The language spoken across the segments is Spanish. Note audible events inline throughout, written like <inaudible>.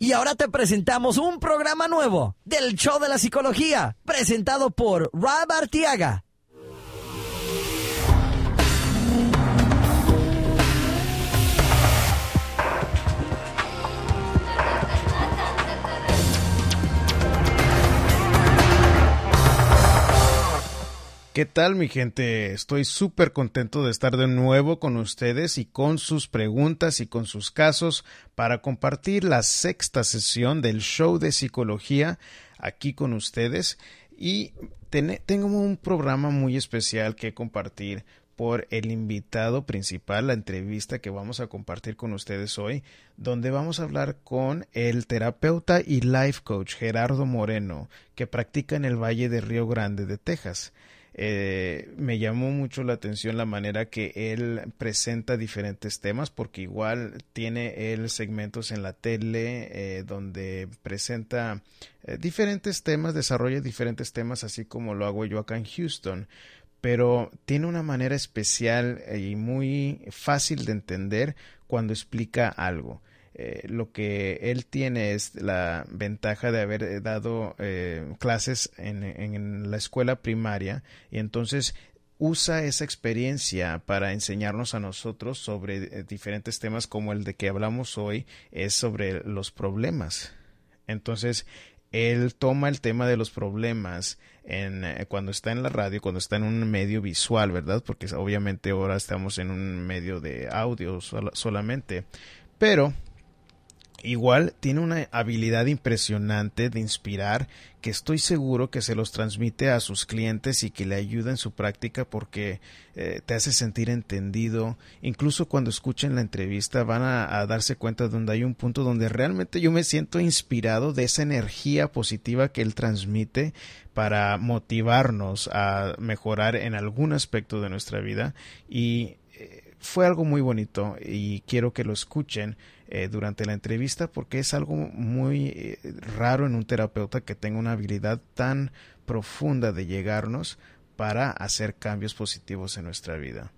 Y ahora te presentamos un programa nuevo del Show de la Psicología, presentado por Rob Artiaga. ¿Qué tal mi gente? Estoy súper contento de estar de nuevo con ustedes y con sus preguntas y con sus casos para compartir la sexta sesión del show de psicología aquí con ustedes y tengo un programa muy especial que compartir por el invitado principal, la entrevista que vamos a compartir con ustedes hoy, donde vamos a hablar con el terapeuta y life coach Gerardo Moreno, que practica en el Valle de Río Grande de Texas. Eh, me llamó mucho la atención la manera que él presenta diferentes temas porque igual tiene él segmentos en la tele eh, donde presenta eh, diferentes temas, desarrolla diferentes temas así como lo hago yo acá en Houston pero tiene una manera especial y muy fácil de entender cuando explica algo. Eh, lo que él tiene es la ventaja de haber eh, dado eh, clases en, en, la escuela primaria y entonces usa esa experiencia para enseñarnos a nosotros sobre diferentes temas como el de que hablamos hoy es sobre los problemas. Entonces, él toma el tema de los problemas en, cuando está en la radio, cuando está en un medio visual, ¿verdad? Porque obviamente ahora estamos en un medio de audio solamente. Pero Igual tiene una habilidad impresionante de inspirar que estoy seguro que se los transmite a sus clientes y que le ayuda en su práctica porque eh, te hace sentir entendido. Incluso cuando escuchen la entrevista van a, darse cuenta de donde hay un punto donde realmente yo me siento inspirado de esa energía positiva que él transmite para motivarnos a mejorar en algún aspecto de nuestra vida y eh, fue algo muy bonito y quiero que lo escuchen eh, durante la entrevista porque es algo muy eh, raro en un terapeuta que tenga una habilidad tan profunda de llegarnos para hacer cambios positivos en nuestra vida.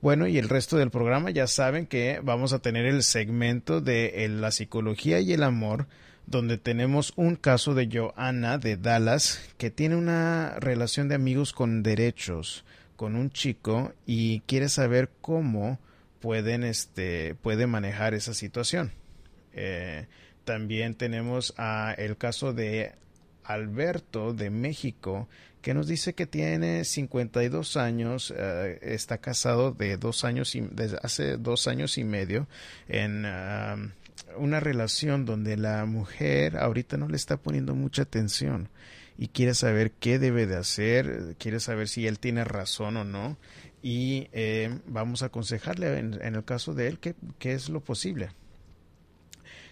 Bueno, y el resto del programa ya saben que vamos a tener el segmento de eh, la psicología y el amor, donde tenemos un caso de Joanna de Dallas, que tiene una relación de amigos con derechos con un chico y quiere saber cómo pueden, este, puede manejar esa situación. Eh, también tenemos a el caso de Alberto de México, que nos dice que tiene 52 años, eh, está casado de dos años y, desde hace dos años y medio en una relación donde la mujer ahorita no le está poniendo mucha atención y quiere saber qué debe de hacer, quiere saber si él tiene razón o no y eh, vamos a aconsejarle en, el caso de él qué es lo posible.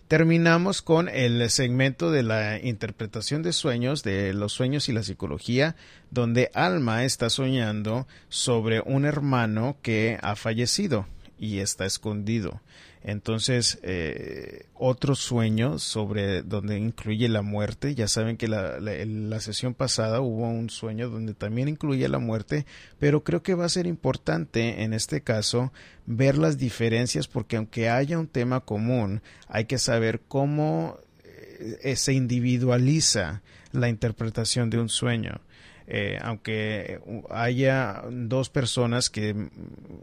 Terminamos con el segmento de la interpretación de sueños, de los sueños y la psicología, donde Alma está soñando sobre un hermano que ha fallecido y está escondido. Entonces, eh, otro sueño sobre donde incluye la muerte. Ya saben que la, la, sesión pasada hubo un sueño donde también incluye la muerte, pero creo que va a ser importante en este caso ver las diferencias porque aunque haya un tema común, hay que saber cómo eh, se individualiza la interpretación de un sueño. Eh, aunque haya dos personas que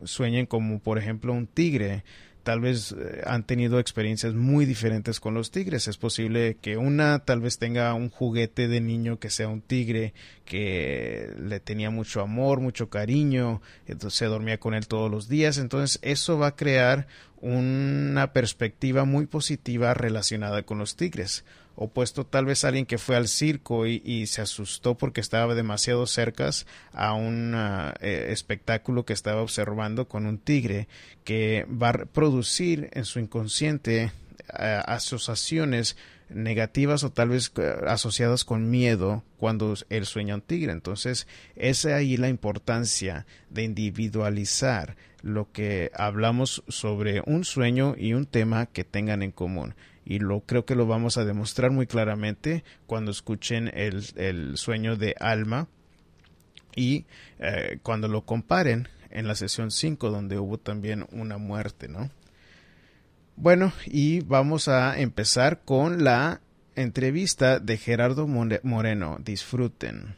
sueñen como por ejemplo un tigre, tal vez eh, han tenido experiencias muy diferentes con los tigres. Es posible que una tal vez tenga un juguete de niño que sea un tigre que le tenía mucho amor, mucho cariño, entonces se dormía con él todos los días. Entonces eso va a crear una perspectiva muy positiva relacionada con los tigres opuesto tal vez alguien que fue al circo y, se asustó porque estaba demasiado cerca a un eh, espectáculo que estaba observando con un tigre que va a producir en su inconsciente eh, asociaciones negativas o tal vez eh, asociadas con miedo cuando él sueña un tigre. Entonces, es ahí la importancia de individualizar lo que hablamos sobre un sueño y un tema que tengan en común y lo creo que lo vamos a demostrar muy claramente cuando escuchen el, el sueño de alma y eh, cuando lo comparen en la sesión 5 donde hubo también una muerte, ¿no? Bueno, y vamos a empezar con la entrevista de Gerardo Moreno. Disfruten.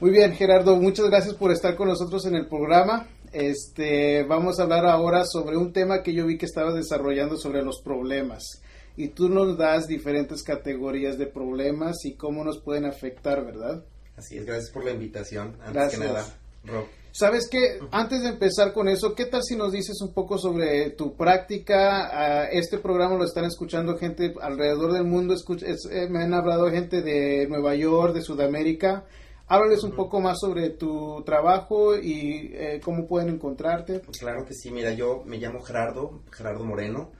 Muy bien, Gerardo, muchas gracias por estar con nosotros en el programa. Este, vamos a hablar ahora sobre un tema que yo vi que estabas desarrollando sobre los problemas. Y tú nos das diferentes categorías de problemas y cómo nos pueden afectar, ¿verdad? Así es, gracias por la invitación. Antes gracias. que nada, Rob. ¿Sabes qué? Antes de empezar con eso, ¿qué tal si nos dices un poco sobre tu práctica? Ah, este programa lo están escuchando gente alrededor del mundo. Eh, me han hablado gente de Nueva York, de Sudamérica. Háblales un poco más sobre tu trabajo y eh, cómo pueden encontrarte. Pues claro que sí. Mira, yo me llamo Gerardo, Gerardo Moreno.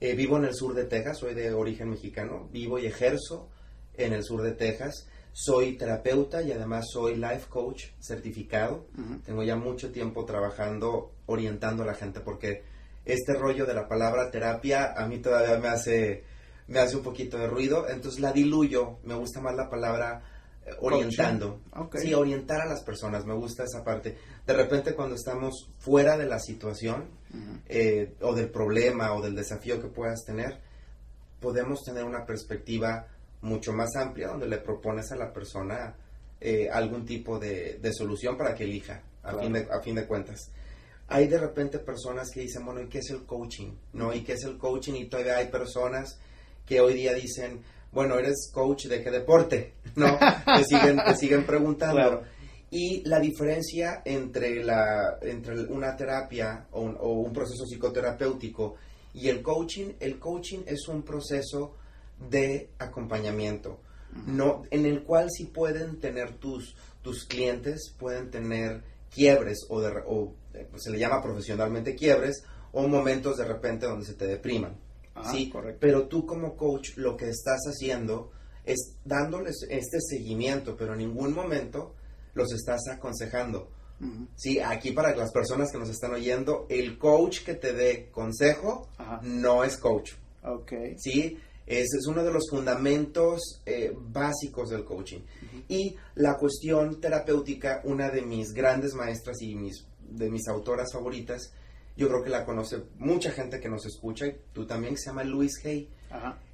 Eh, vivo en el sur de Texas, soy de origen mexicano. Vivo y ejerzo en el sur de Texas. Soy terapeuta y además soy life coach certificado. Tengo ya mucho tiempo trabajando orientando a la gente porque este rollo de la palabra terapia a mí todavía me hace me hace un poquito de ruido, entonces la diluyo, me gusta más la palabra eh, orientando. Sí, orientar a las personas, me gusta esa parte. De repente cuando estamos fuera de la situación eh, o del problema o del desafío que puedas tener, podemos tener una perspectiva mucho más amplia donde le propones a la persona eh, algún tipo de, solución para que elija, a, fin de, a fin de cuentas. Hay de repente personas que dicen, bueno, ¿y qué es el coaching? ¿No? ¿Y qué es el coaching? Y todavía hay personas que hoy día dicen, bueno, ¿eres coach de qué deporte? <laughs> ¿No? te, siguen, te siguen preguntando. Y la diferencia entre, la, entre una terapia o un, o un proceso psicoterapéutico y el coaching, el coaching es un proceso de acompañamiento, no, en el cual sí pueden tener tus, tus clientes, pueden tener quiebres o, de, o eh, pues se le llama profesionalmente quiebres o momentos de repente donde se te depriman. Ah, sí, correcto. Pero tú como coach lo que estás haciendo es dándoles este seguimiento, pero en ningún momento los estás aconsejando. Sí, aquí para las personas que nos están oyendo, el coach que te dé consejo no es coach. Ok. Sí, ese es uno de los fundamentos eh, básicos del coaching. Y la cuestión terapéutica, una de mis grandes maestras y mis, de mis autoras favoritas, yo creo que la conoce mucha gente que nos escucha, y tú también, se llama Louise Hay.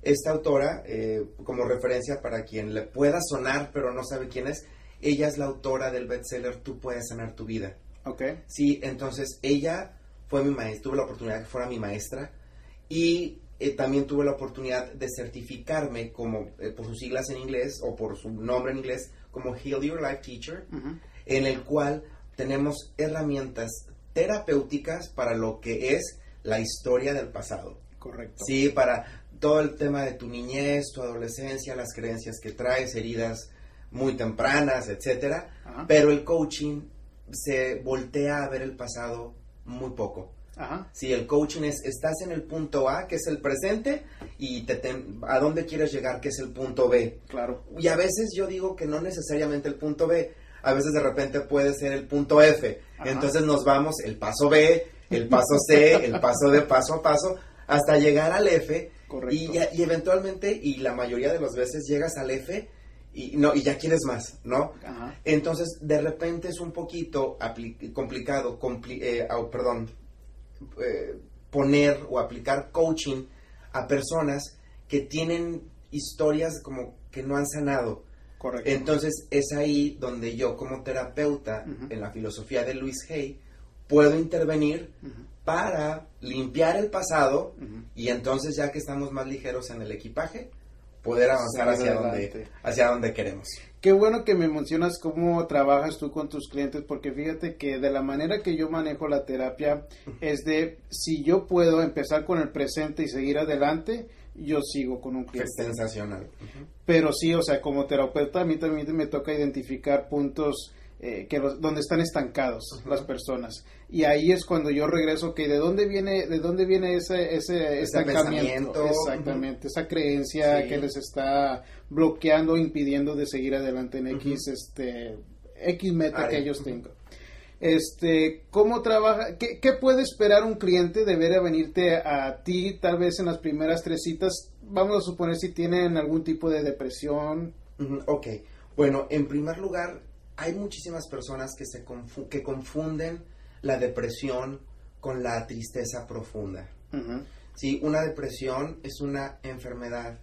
Esta autora, eh, como referencia para quien le pueda sonar pero no sabe quién es, ella es la autora del bestseller Tú puedes sanar tu vida. Ok. Sí, entonces ella fue mi maestra, tuve la oportunidad de que fuera mi maestra y eh, también tuve la oportunidad de certificarme como, eh, por sus siglas en inglés o por su nombre en inglés, como Heal Your Life Teacher, en el cual tenemos herramientas terapéuticas para lo que es la historia del pasado. Correcto. Sí, para todo el tema de tu niñez, tu adolescencia, las creencias que traes, heridas muy tempranas, etcétera. Pero el coaching se voltea a ver el pasado muy poco. Ajá. Si el coaching es, estás en el punto A, que es el presente, y te, a dónde quieres llegar, que es el punto B. Claro. Y a veces yo digo que no necesariamente el punto B, a veces de repente puede ser el punto F. Entonces nos vamos el paso B, el paso C, el paso de paso a paso, hasta llegar al F. Correcto. Y, y eventualmente, y la mayoría de las veces llegas al F y no y ya quieres más, ¿no? Ajá. Entonces, de repente es un poquito complicado, eh, perdón, eh, poner o aplicar coaching a personas que tienen historias como que no han sanado. Correcto. Entonces es ahí donde yo como terapeuta en la filosofía de Luis Hay puedo intervenir para limpiar el pasado y entonces ya que estamos más ligeros en el equipaje, poder avanzar hacia donde, hacia donde queremos. Qué bueno que me mencionas cómo trabajas tú con tus clientes, porque fíjate que de la manera que yo manejo la terapia es de si yo puedo empezar con el presente y seguir adelante, yo sigo con un cliente. Es sensacional. Pero sí, o sea, como terapeuta a mí también me toca identificar puntos eh, que donde están estancados las personas. Y ahí es cuando yo regreso que de dónde viene de dónde viene ese ese, estancamiento exactamente esa creencia que les está bloqueando impidiendo de seguir adelante en X este X meta que ellos tengan. Este cómo trabaja ¿qué, qué, puede esperar un cliente de ver a venirte a ti tal vez en las primeras tres citas vamos a suponer si tienen algún tipo de depresión. Ok. Bueno en primer lugar hay muchísimas personas que, se que confunden la depresión con la tristeza profunda. ¿sí? Una depresión es una enfermedad,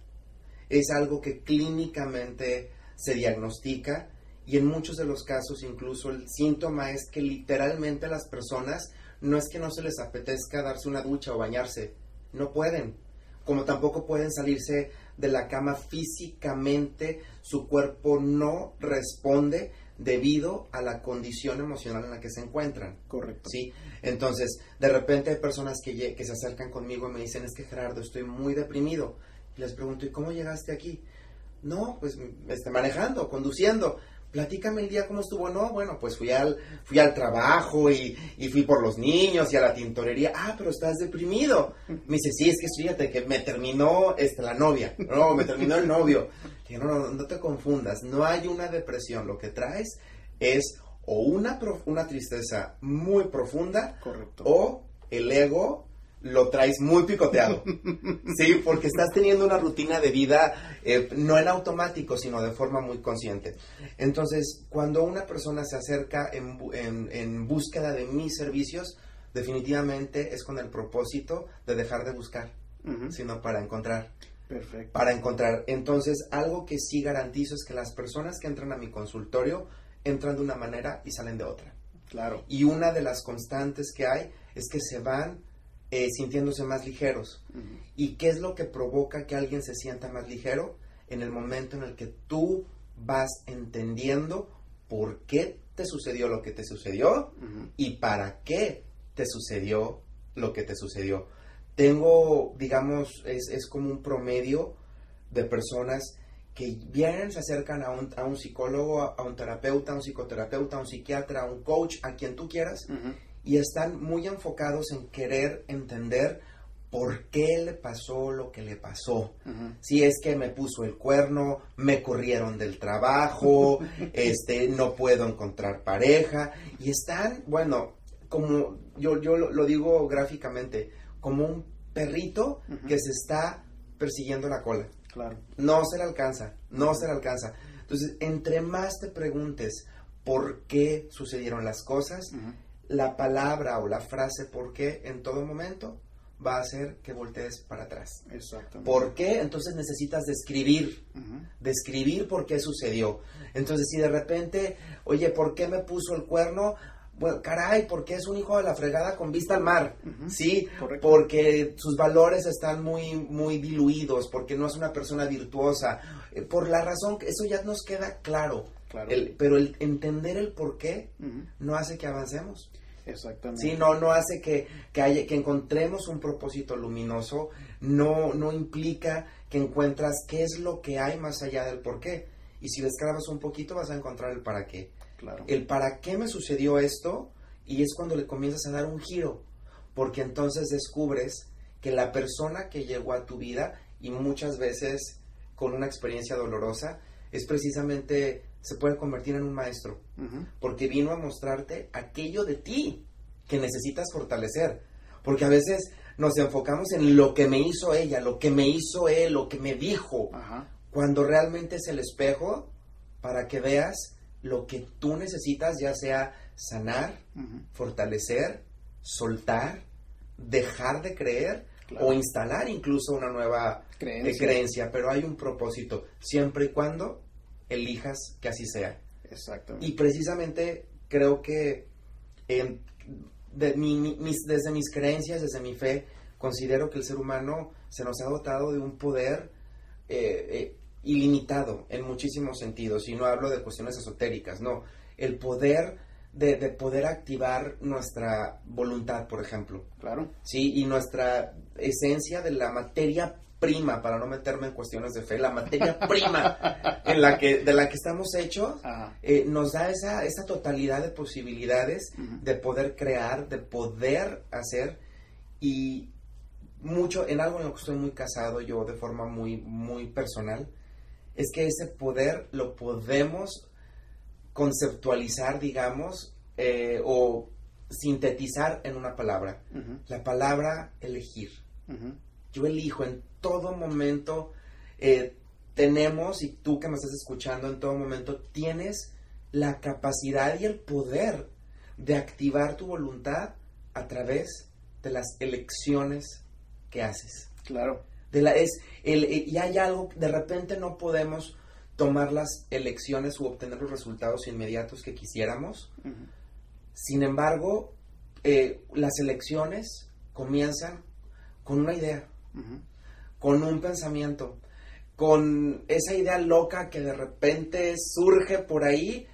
es algo que clínicamente se diagnostica y en muchos de los casos incluso el síntoma es que literalmente las personas no es que no se les apetezca darse una ducha o bañarse, no pueden, como tampoco pueden salirse de la cama físicamente, su cuerpo no responde debido a la condición emocional en la que se encuentran. Correcto. ¿sí? Entonces, de repente hay personas que, se acercan conmigo y me dicen, es que Gerardo, estoy muy deprimido. Y les pregunto, ¿y cómo llegaste aquí? No, pues este, manejando, conduciendo. Platícame el día cómo estuvo. No, bueno, pues fui al, fui al trabajo y, y fui por los niños y a la tintorería. Ah, pero estás deprimido. Me dice, sí, es que fíjate que me terminó este, la novia. No, me terminó el novio. Digo, no, no, no te confundas. No hay una depresión. Lo que traes es o una, una tristeza muy profunda Correcto. o el ego lo traes muy picoteado. <laughs> sí, porque estás teniendo una rutina de vida eh, no en automático, sino de forma muy consciente. Entonces, cuando una persona se acerca en, en- en búsqueda de mis servicios, definitivamente es con el propósito de dejar de buscar, sino para encontrar Perfecto. para encontrar. Entonces, algo que sí garantizo es que las personas que entran a mi consultorio entran de una manera y salen de otra. Claro. Y una de las constantes que hay es que se van eh, sintiéndose más ligeros. ¿Y qué es lo que provoca que alguien se sienta más ligero? En el momento en el que tú vas entendiendo por qué te sucedió lo que te sucedió y para qué te sucedió lo que te sucedió. Tengo, digamos, es, es como un promedio de personas que vienen, se acercan a un, a un psicólogo, a, a un terapeuta, a un psicoterapeuta, a un psiquiatra, a un coach, a quien tú quieras. Y están muy enfocados en querer entender por qué le pasó lo que le pasó. Si es que me puso el cuerno, me corrieron del trabajo, <laughs> este, no puedo encontrar pareja. Y están, bueno, como yo, yo lo, digo gráficamente, como un perrito que se está persiguiendo la cola. Claro. No se le alcanza, no se le alcanza. Entonces, entre más te preguntes por qué sucedieron las cosas. La palabra o la frase por qué en todo momento va a hacer que voltees para atrás. Exactamente. ¿Por qué? Entonces necesitas describir, describir por qué sucedió. Entonces si de repente, oye, ¿por qué me puso el cuerno? Bueno, caray, porque es un hijo de la fregada con vista al mar. ¿sí? Correcto. Porque sus valores están muy, muy diluidos, porque no es una persona virtuosa, eh, por la razón que eso ya nos queda claro. Claro. El- pero el entender el por qué no hace que avancemos. Exactamente. Sí, no, no hace que, que, haya- que encontremos un propósito luminoso, no, no implica que encuentras qué es lo que hay más allá del por qué. Y si descargas un poquito vas a encontrar el para qué. Claro. El para qué me sucedió esto y es cuando le comienzas a dar un giro, porque entonces descubres que la persona que llegó a tu vida y muchas veces con una experiencia dolorosa es precisamente, se puede convertir en un maestro porque vino a mostrarte aquello de ti que necesitas fortalecer. Porque a veces nos enfocamos en lo que me hizo ella, lo que me hizo él, lo que me dijo, Ajá. cuando realmente es el espejo para que veas lo que tú necesitas, ya sea sanar, fortalecer, soltar, dejar de creer Claro. o instalar incluso una nueva eh, creencia. Pero hay un propósito, siempre y cuando elijas que así sea. Exactamente. Y precisamente creo que de mi- mis- desde mis creencias, desde mi fe, considero que el ser humano se nos ha dotado de un poder eh, eh, ilimitado en muchísimos sentidos. Y no hablo de cuestiones esotéricas, no. El poder de, de poder activar nuestra voluntad, por ejemplo. Claro. ¿sí? Y nuestra esencia de la materia prima, para no meterme en cuestiones de fe, la materia prima en la que, de la que estamos hechos, eh, nos da esa, esa totalidad de posibilidades de poder crear, de poder hacer y mucho, en algo en lo que estoy muy casado yo de forma muy, muy personal, es que ese poder lo podemos conceptualizar, digamos, eh, o sintetizar en una palabra. La palabra elegir. Yo elijo en todo momento, eh, tenemos, y tú que me estás escuchando en todo momento, tienes la capacidad y el poder de activar tu voluntad a través de las elecciones ¿qué haces? Claro. De la, es, el, eh, y hay algo, de repente no podemos tomar las elecciones u obtener los resultados inmediatos que quisiéramos. Sin embargo, eh, las elecciones comienzan con una idea, Con un pensamiento, con esa idea loca que de repente surge por ahí.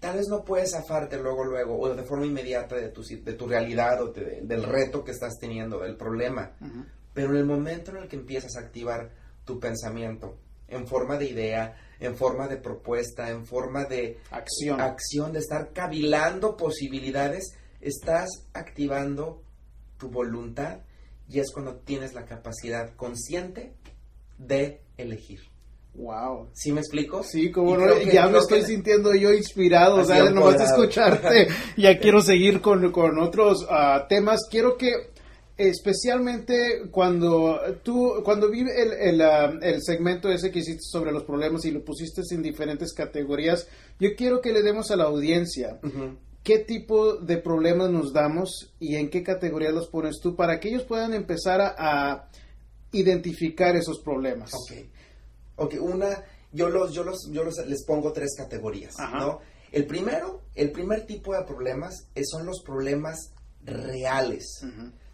Tal vez no puedes zafarte luego, luego, o de forma inmediata de tu, de tu realidad o de- del reto que estás teniendo, del problema. Pero en el momento en el que empiezas a activar tu pensamiento en forma de idea, en forma de propuesta, en forma de Acción. acción, de estar cavilando posibilidades, estás activando tu voluntad y es cuando tienes la capacidad consciente de elegir. wow. ¿Sí me explico? Sí, como no, que- ya me estoy que- sintiendo yo inspirado, o sea, nomás de escucharte, <laughs> ya quiero seguir con, con otros ah, temas. Quiero que, especialmente cuando tú, cuando vi el, el, ah, el segmento ese que hiciste sobre los problemas y lo pusiste en diferentes categorías, yo quiero que le demos a la audiencia. Qué tipo de problemas nos damos y en qué categorías los pones tú para que ellos puedan empezar a, a identificar esos problemas. Ok. Ok, una, yo los, yo los, yo los, les pongo tres categorías, Ajá. ¿no? El primero, el primer tipo de problemas son los problemas reales.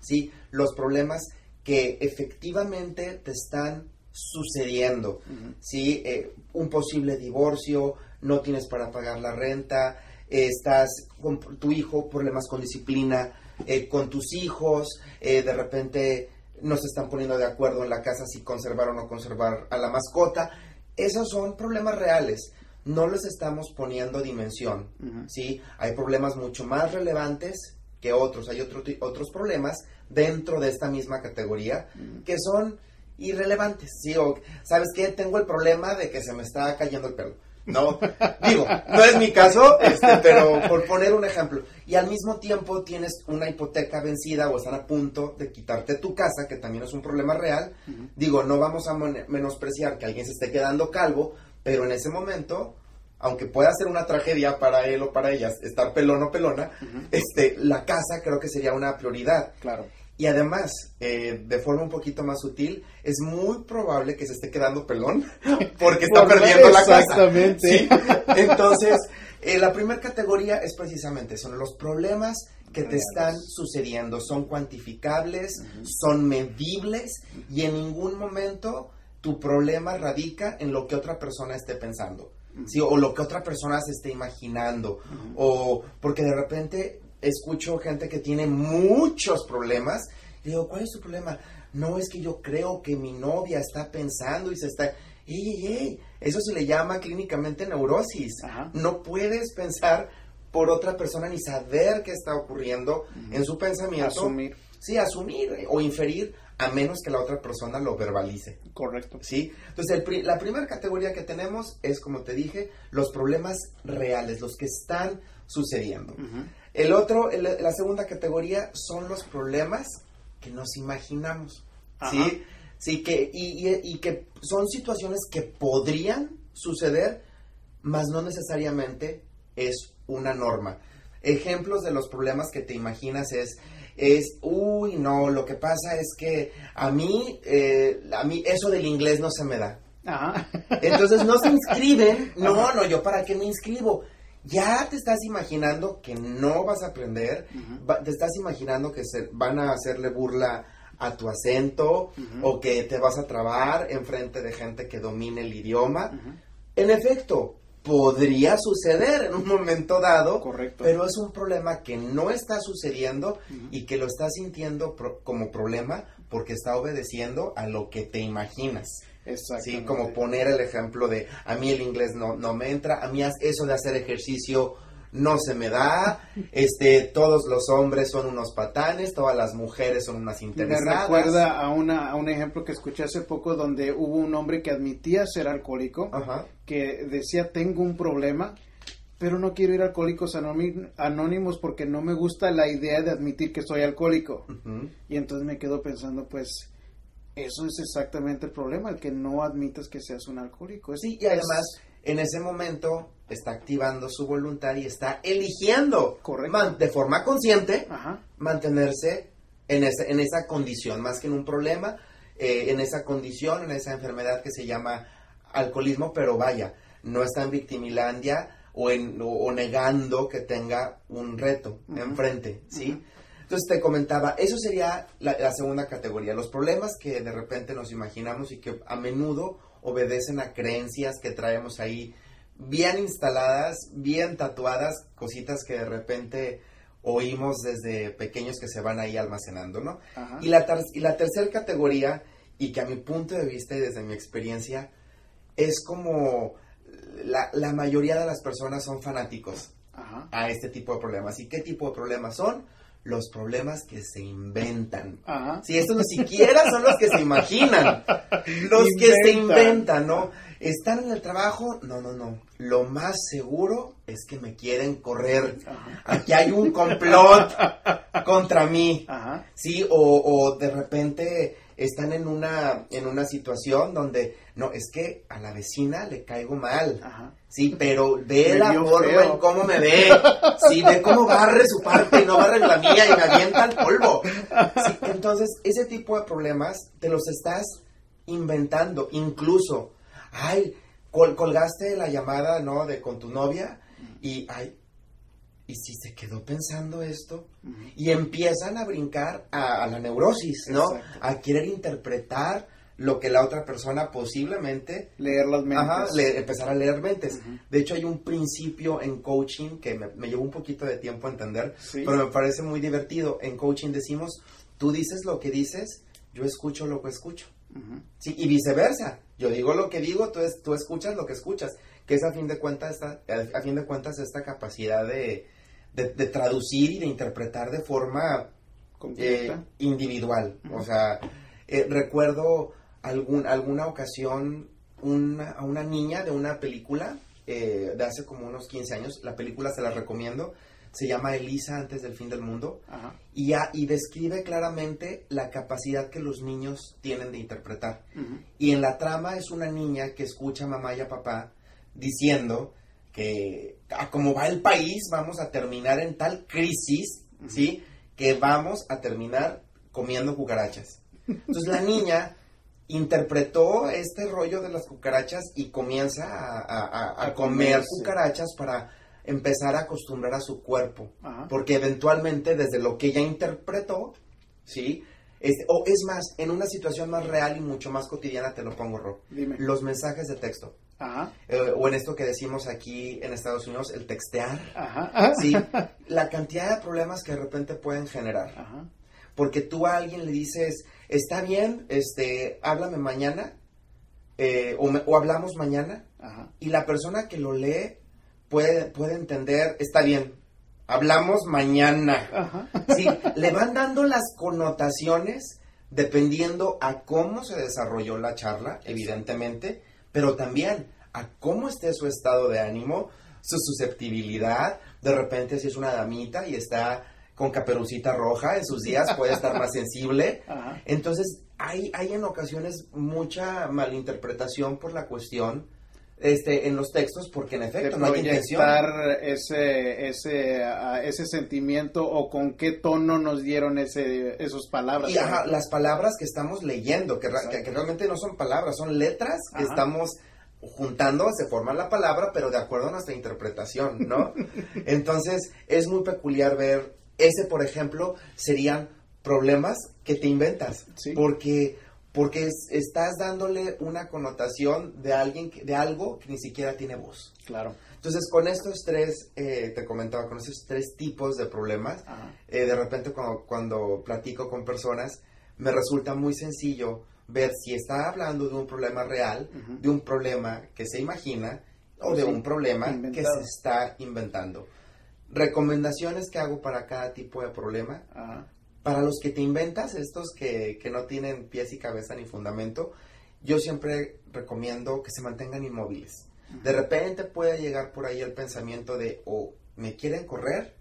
¿sí? Los problemas que efectivamente te están sucediendo. ¿sí? Eh, un posible divorcio, no tienes para pagar la renta, eh, estás con tu hijo, problemas con disciplina, eh, con tus hijos, eh, de repente no se están poniendo de acuerdo en la casa si conservar o no conservar a la mascota. Esos son problemas reales. No les estamos poniendo dimensión. ¿sí? Hay problemas mucho más relevantes que otros. Hay otro otros problemas dentro de esta misma categoría que son irrelevantes, ¿sí? O, ¿sabes qué? Tengo el problema de que se me está cayendo el pelo. No, digo, no es mi caso, este, pero por poner un ejemplo. Y al mismo tiempo tienes una hipoteca vencida o están a punto de quitarte tu casa, que también es un problema real. Digo, no vamos a menospreciar que alguien se esté quedando calvo, pero en ese momento, aunque pueda ser una tragedia para él o para ellas, estar pelón o pelona, este, la casa creo que sería una prioridad. Claro. Y además, eh, de forma un poquito más sutil, es muy probable que se esté quedando pelón <laughs> porque está Por- perdiendo la casa. Exactamente. ¿sí? Entonces, eh, la primera categoría es precisamente, son los problemas que te están sucediendo, son cuantificables, son medibles y en ningún momento tu problema radica en lo que otra persona esté pensando. ¿sí? O lo que otra persona se esté imaginando. O porque de repente escucho gente que tiene muchos problemas. Digo, ¿cuál es tu problema? No es que yo creo que mi novia está pensando y se está... ¡Ey, ey, ey! Eso se le llama clínicamente neurosis. Ajá. No puedes pensar por otra persona ni saber qué está ocurriendo en su pensamiento. Asumir. Sí, asumir eh, o inferir a menos que la otra persona lo verbalice. Correcto. ¿sí? Entonces, pri- la primera categoría que tenemos es, como te dije, los problemas reales, los que están sucediendo. Ujú. El otro, el- la segunda categoría son los problemas que nos imaginamos, Ajá. ¿sí? Sí, que, y, y- y que son situaciones que podrían suceder, mas no necesariamente es una norma. Ejemplos de los problemas que te imaginas es, es, uy, no, lo que pasa es que a mí, eh, a mí eso del inglés no se me da. Ajá. Entonces no se <laughs> inscriben. No, no, yo para qué me inscribo. Ya te estás imaginando que no vas a aprender, va- te estás imaginando que se van a hacerle burla a tu acento o que te vas a trabar enfrente de gente que domine el idioma. En efecto, podría suceder en un momento dado, Correcto. pero es un problema que no está sucediendo y que lo estás sintiendo pro- como problema porque está obedeciendo a lo que te imaginas. Sí, como poner el ejemplo de a mí el inglés no, no me entra, a mí eso de hacer ejercicio no se me da, <laughs> este, todos los hombres son unos patanes, todas las mujeres son unas Me interesadas. recuerda a, una, a un ejemplo que escuché hace poco donde hubo un hombre que admitía ser alcohólico, Ajá. que decía tengo un problema, pero no quiero ir a Alcohólicos Anóni- Anónimos porque no me gusta la idea de admitir que soy alcohólico. Y entonces me quedo pensando, pues, eso es exactamente el problema, el que no admitas que seas un alcohólico. Es- Sí, y además en ese momento está activando su voluntad y está eligiendo Correcto. de forma consciente Ajá. mantenerse en, ese- en esa condición, más que en un problema, eh, en esa condición, en esa enfermedad que se llama alcoholismo, pero vaya, no está en victimilandia o, en, o, o negando que tenga un reto enfrente, ¿sí? Entonces te comentaba, eso sería la, la segunda categoría, los problemas que de repente nos imaginamos y que a menudo obedecen a creencias que traemos ahí bien instaladas, bien tatuadas, cositas que de repente oímos desde pequeños que se van ahí almacenando, ¿no? Ajá. Y la, y la tercera categoría, y que a mi punto de vista y desde mi experiencia, es como la, la mayoría de las personas son fanáticos Ajá. a este tipo de problemas. ¿Y qué tipo de problemas son? Los problemas que se inventan. Ajá. Si estos ni siquiera son los que se imaginan, <laughs> los que se Inventan. inventan, ¿no? ¿Están en el trabajo? No, no, no. Lo más seguro es que me quieren correr. Ajá. Aquí hay un complot <laughs> contra mí. Ajá. Sí, o, o de repente están en una, en una situación donde, no, es que a la vecina le caigo mal. Ajá. Sí, pero ve Me la forma feo. en cómo me ve. Sí, ve cómo barre su parte y no barre la mía y me avienta el polvo. Sí, entonces, ese tipo de problemas te los estás inventando. Incluso, ay, col- colgaste la llamada, ¿no? De con tu novia y, ay, ¿y si se quedó pensando esto? Ujú. Y empiezan a brincar a, a la neurosis, ¿no? Exacto. A querer interpretar lo que la otra persona posiblemente Leer las mentes. Ajá, le- empezar a leer mentes. Ujú. De hecho, hay un principio en coaching que me, me llevó un poquito de tiempo a entender, Sí. pero me parece muy divertido. En coaching decimos, tú dices lo que dices, yo escucho lo que escucho. Ujú. Sí, y viceversa. Yo digo lo que digo, tú, es- tú escuchas lo que escuchas. Que es a fin de cuentas esta, a fin de cuentas esta capacidad de, de- de traducir y de interpretar de forma eh, individual. O sea, eh, recuerdo algún, alguna ocasión una, a una niña de una película eh, de hace como unos 15 años. La película se la recomiendo. Se llama Elisa antes del fin del mundo. Ajá. Y, ya- y describe claramente la capacidad que los niños tienen de interpretar. Y en la trama es una niña que escucha a mamá y a papá diciendo que a como va el país vamos a terminar en tal crisis. ¿sí? Que vamos a terminar comiendo cucarachas. Entonces la niña interpretó este rollo de las cucarachas y comienza a, a- a- a A comer cucarachas para empezar a acostumbrar a su cuerpo. Ajá. Porque eventualmente, desde lo que ella interpretó, ¿sí? Es- o es más, en una situación más real y mucho más cotidiana, te lo pongo, Rob. Dime. Los mensajes de texto. Ajá. eh, o en esto que decimos aquí en Estados Unidos, el textear. Ajá. Sí, <laughs> la cantidad de problemas que de repente pueden generar. Ajá. Porque tú a alguien le dices, está bien, este, háblame mañana, eh, o, me- o hablamos mañana, Ajá. y la persona que lo lee puede, puede entender, está bien, hablamos mañana. Sí, le van dando las connotaciones dependiendo a cómo se desarrolló la charla, evidentemente, pero también a cómo esté su estado de ánimo, su susceptibilidad. De repente, si es una damita y está con caperucita roja en sus días, puede estar más <laughs> sensible. Ajá. Entonces, hay, hay en ocasiones mucha malinterpretación por la cuestión este, en los textos, porque en de efecto no hay intención. ese, ese, ese sentimiento o con qué tono nos dieron ese, esas palabras. Y ajá, las palabras que estamos leyendo, que, que- que realmente no son palabras, son letras que Ajá. estamos juntando, se forman la palabra, pero de acuerdo a nuestra interpretación, ¿no? <laughs> Entonces, es muy peculiar ver, ese, por ejemplo, serían problemas que te inventas, Sí. porque porque es- estás dándole una connotación de alguien que- de algo que ni siquiera tiene voz. Claro. Entonces, con estos tres, eh, te comentaba, con estos tres tipos de problemas, eh, de repente cuando, cuando platico con personas, me resulta muy sencillo ver si está hablando de un problema real, Ujú. de un problema que se imagina o de Sí, un problema inventado. que se está inventando. Recomendaciones que hago para cada tipo de problema. Ajá. Para los que te inventas, estos que, que no tienen pies y cabeza ni fundamento, yo siempre recomiendo que se mantengan inmóviles. De repente puede llegar por ahí el pensamiento de, o me quieren correr,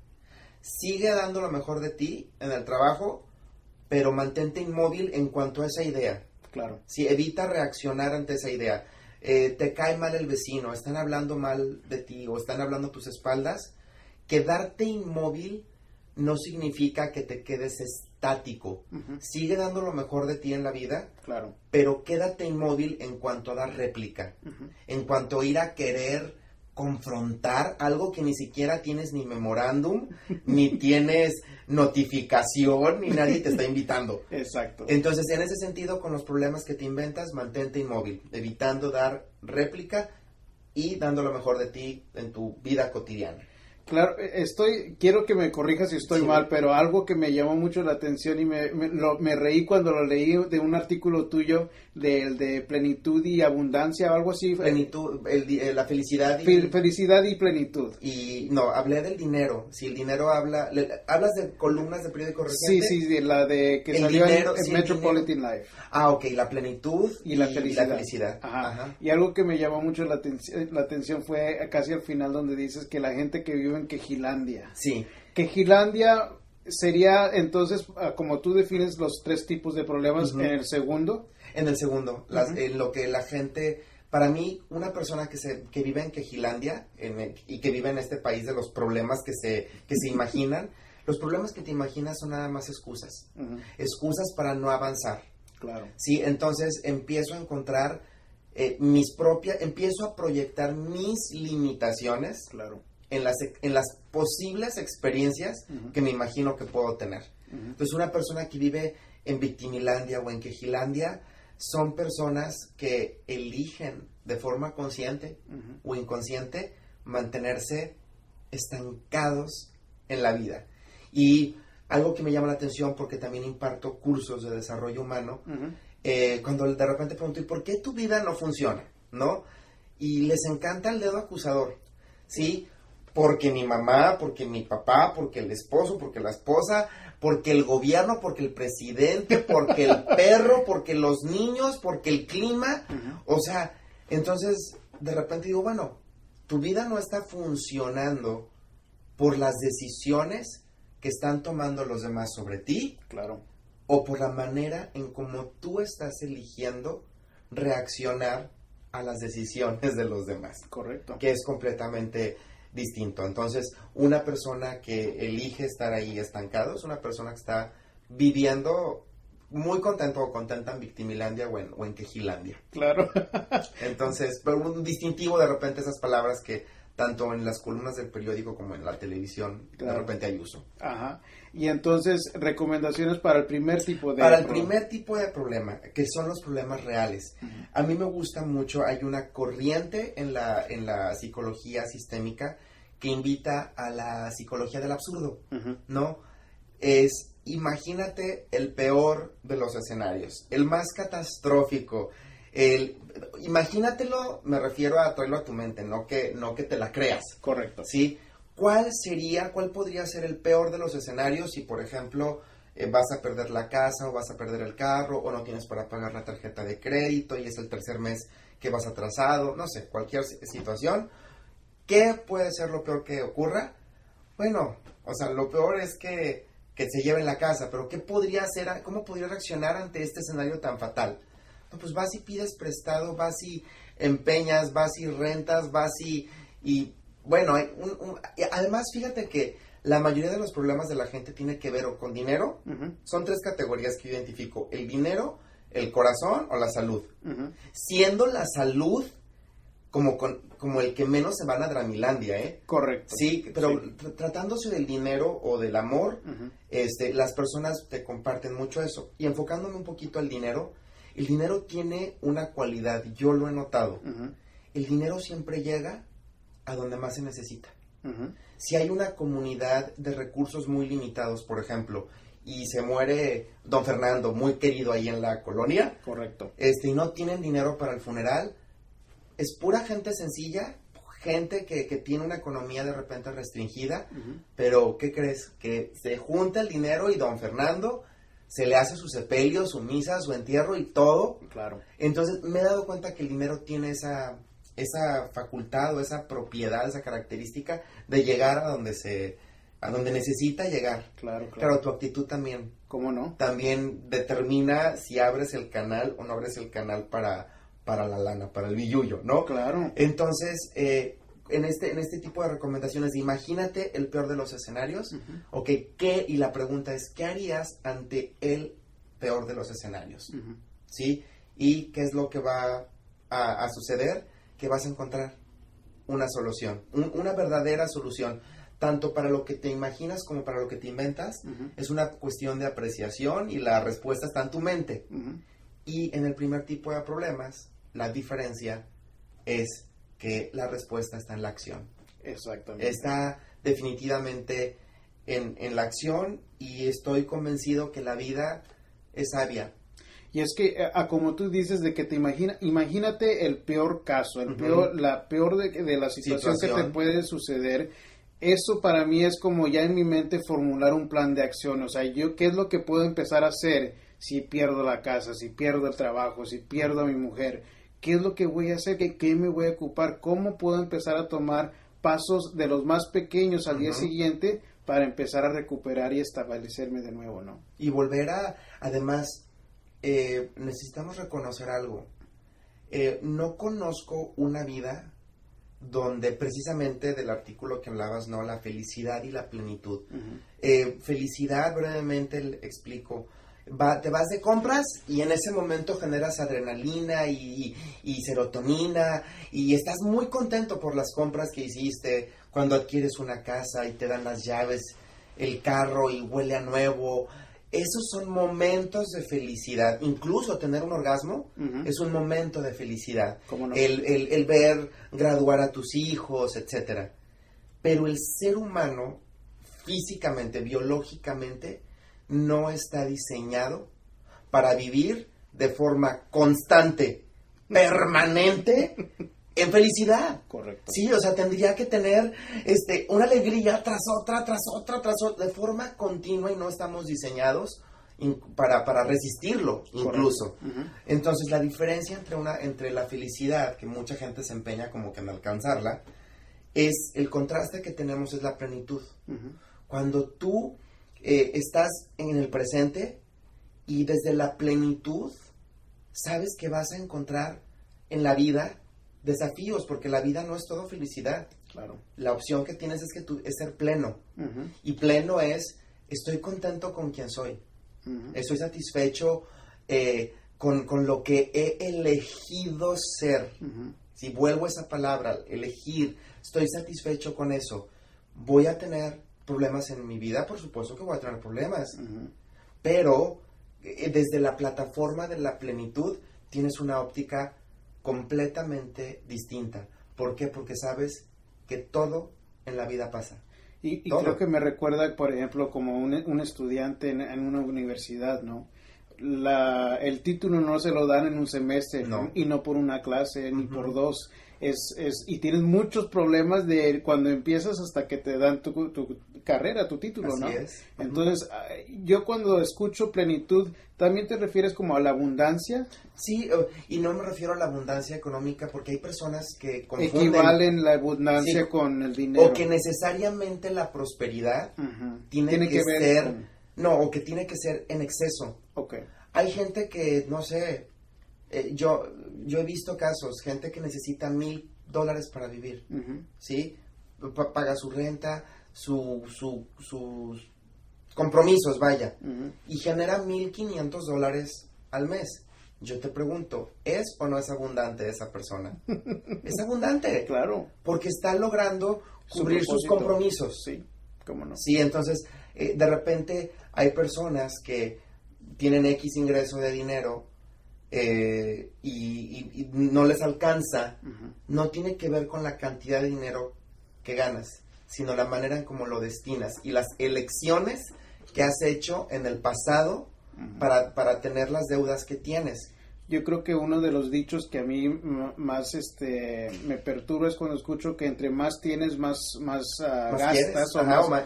sigue dando lo mejor de ti en el trabajo, pero mantente inmóvil en cuanto a esa idea. Claro. Si evita reaccionar ante esa idea, eh, te cae mal el vecino, están hablando mal de ti o están hablando a tus espaldas, quedarte inmóvil no significa que te quedes es- estático. Sigue dando lo mejor de ti en la vida, Claro. pero quédate inmóvil en cuanto a dar réplica, en cuanto a ir a querer confrontar algo que ni siquiera tienes ni memorándum, <laughs> ni tienes notificación, ni nadie te está <laughs> invitando. Exacto. Entonces, en ese sentido, con los problemas que te inventas, mantente inmóvil, evitando dar réplica y dando lo mejor de ti en tu vida cotidiana. Claro, eh, estoy, quiero que me corrijas si estoy Sí. mal, pero algo que me llamó mucho la atención y me, me, lo- me reí cuando lo leí de un artículo tuyo del de plenitud y abundancia o algo así. Plenitud, el di- eh, la felicidad y, Fel- felicidad y plenitud. y- no, hablé del dinero. Si el dinero habla, le- hablas de columnas de periódico Sí, reciente. sí, de la de que El salió en- dinero, en, sí, el Metropolitan Life. Ah, ok, la plenitud Y la felicidad. felicidad. Ajá. Ajá. Y algo que me llamó mucho la atención fue casi al final donde dices que la gente que vive en Quejilandia. Sí, Quejilandia sería entonces, ah, como tú defines los tres tipos de problemas en el segundo. en el segundo, las- en lo que la gente, para mí, una persona que se que vive en Quejilandia en y que vive en este país de los problemas que se que se imaginan, <laughs> los problemas que te imaginas son nada más excusas, excusas para no avanzar. Claro. Sí, entonces empiezo a encontrar eh, mis propias, empiezo a proyectar mis limitaciones Claro. En las, en las posibles experiencias Ujú. que me imagino que puedo tener. Ujú. Entonces, una persona que vive en Victimilandia o en Quejilandia son personas que eligen de forma consciente Ujú. o inconsciente mantenerse estancados en la vida. Y algo que me llama la atención porque también imparto cursos de desarrollo humano, eh, cuando de repente pregunto, ¿y por qué tu vida no funciona? ¿No? Y les encanta el dedo acusador, ¿sí? Porque mi mamá, porque mi papá, porque el esposo, porque la esposa, porque el gobierno, porque el presidente, porque el <laughs> perro, porque los niños, porque el clima. O sea, entonces de repente digo, bueno, tu vida no está funcionando por las decisiones que están tomando los demás sobre ti Claro. o por la manera en cómo tú estás eligiendo reaccionar a las decisiones de los demás, Correcto. que es completamente distinto. Entonces, una persona que elige estar ahí estancado es una persona que está viviendo muy contento o contenta en Victimilandia o en, o en Quejilandia. Claro. Entonces, pero un distintivo de repente esas palabras que tanto en las columnas del periódico como en la televisión de repente hay uso. Ajá. Y entonces, recomendaciones para el primer tipo de... Para el primer tipo de problema, que son los problemas reales, a mí me gusta mucho, hay una corriente en la, en la psicología sistémica que invita a la psicología del absurdo. ¿no? Es, imagínate el peor de los escenarios, el más catastrófico, el, imagínatelo, me refiero a traerlo a tu mente, no que, no que te la creas, Correcto. ¿sí? ¿Cuál sería, cuál podría ser el peor de los escenarios si, por ejemplo, eh, vas a perder la casa o vas a perder el carro o no tienes para pagar la tarjeta de crédito y es el tercer mes que vas atrasado, no sé, cualquier si- situación? ¿Qué puede ser lo peor que ocurra? Bueno, o sea, lo peor es que, que se lleven la casa, pero ¿qué podría hacer, cómo podría reaccionar ante este escenario tan fatal? No, pues vas y pides prestado, vas y empeñas, vas y rentas, vas y, y bueno, hay un- un- además fíjate que la mayoría de los problemas de la gente tiene que ver o con dinero, son tres categorías que identifico, el dinero, el corazón o la salud. Siendo la salud como, con- como el que menos se van a Dramilandia, ¿eh? Correcto. Sí, pero Sí. tr- tratándose del dinero o del amor, este, las personas te comparten mucho eso. Y enfocándome un poquito al dinero, el dinero tiene una cualidad, yo lo he notado. El dinero siempre llega a donde más se necesita. Si hay una comunidad de recursos muy limitados, por ejemplo, y se muere don Fernando, muy querido ahí en la colonia, Correcto. este, y no tienen dinero para el funeral, es pura gente sencilla, gente que, que tiene una economía de repente restringida, pero ¿qué crees? Que se junta el dinero y don Fernando se le hace su sepelio, su misa, su entierro y todo. Claro. Entonces me he dado cuenta que el dinero tiene esa, esa facultad o esa propiedad, esa característica de llegar a donde se a donde necesita llegar. Claro, claro. Claro, tu actitud también ¿Cómo no? también determina si abres el canal o no abres el canal para, para la lana, para el billullo, ¿no? Claro. Entonces, eh, en este, en este tipo de recomendaciones, imagínate el peor de los escenarios, ok, ¿qué? Y la pregunta es, ¿qué harías ante el peor de los escenarios? ¿Sí? ¿Y qué es lo que va a, suceder? Que vas a encontrar una solución, una verdadera solución tanto para lo que te imaginas como para lo que te inventas, es una cuestión de apreciación y la respuesta está en tu mente. Y en el primer tipo de problemas, la diferencia es que la respuesta está en la acción. Exactamente. Está definitivamente en, en la acción y estoy convencido que la vida es sabia. Y es que, a, como tú dices, de que te imagina, imagínate el peor caso, el peor, la peor de, de la situación, que te puede suceder. Eso para mí es como ya en mi mente formular un plan de acción. O sea, yo, ¿qué es lo que puedo empezar a hacer si pierdo la casa, si pierdo el trabajo, si pierdo a mi mujer? ¿Qué es lo que voy a hacer? ¿Qué, qué me voy a ocupar? ¿Cómo puedo empezar a tomar pasos de los más pequeños al día siguiente para empezar a recuperar y establecerme de nuevo, ¿no? Y volver a, además, eh, necesitamos reconocer algo. Eh, no conozco una vida donde precisamente del artículo que hablabas, ¿no? La felicidad y la plenitud. Eh, felicidad, brevemente explico, te vas de compras y en ese momento generas adrenalina y, serotonina y estás muy contento por las compras que hiciste cuando adquieres una casa y te dan las llaves, el carro y huele a nuevo. Esos son momentos de felicidad. Incluso tener un orgasmo es un momento de felicidad. el, el, el ver graduar a tus hijos, etc. Pero el ser humano, físicamente, biológicamente, no está diseñado para vivir de forma constante, permanente, <laughs> en felicidad. Correcto. Sí, o sea, tendría que tener este, una alegría tras otra, tras otra, tras otra, de forma continua y no estamos diseñados para, para resistirlo incluso. Entonces, la diferencia entre, una, entre la felicidad, que mucha gente se empeña como que en alcanzarla, es el contraste que tenemos es la plenitud. Cuando tú eh, estás en el presente y desde la plenitud sabes que vas a encontrar en la vida desafíos, porque la vida no es todo felicidad. Claro. La opción que tienes es que tú es ser pleno. Y pleno es estoy contento con quien soy. Estoy satisfecho eh, con, con, lo que he elegido ser. Si vuelvo a esa palabra, elegir, estoy satisfecho con eso. Voy a tener problemas en mi vida, por supuesto que voy a tener problemas. Pero eh, desde la plataforma de la plenitud tienes una óptica completamente distinta. ¿Por qué? Porque sabes que todo en la vida pasa. Y, creo que me recuerda, por ejemplo, como un, estudiante en, una universidad, ¿no? La, el título no se lo dan en un semestre y no por una clase ni por dos es, es, y tienes muchos problemas de cuando empiezas hasta que te dan tu, tu carrera, tu título, Así ¿no? Es. Entonces, yo cuando escucho plenitud, ¿también te refieres como a la abundancia? Sí, y no me refiero a la abundancia económica porque hay personas que confunden... Equivalen la abundancia con el dinero. O que necesariamente la prosperidad tiene, que, ser... No, o que tiene que ser en exceso. Okay. Hay gente que, no sé, eh, yo, yo he visto casos, gente que necesita mil dólares para vivir, ¿sí? paga su renta, su, sus compromisos, vaya, y genera mil quinientos dólares al mes. Yo te pregunto, ¿es o no es abundante esa persona? <laughs> es abundante. Claro. Porque está logrando cubrir sus compromisos. Sí, cómo no. Sí, entonces, eh, de repente hay personas que tienen X ingreso de dinero eh, y, no les alcanza, no tiene que ver con la cantidad de dinero que ganas, sino la manera en cómo lo destinas y las elecciones que has hecho en el pasado para, para tener las deudas que tienes. Yo creo que uno de los dichos que a mí más este me perturba es cuando escucho que entre más tienes más más, ah, gastas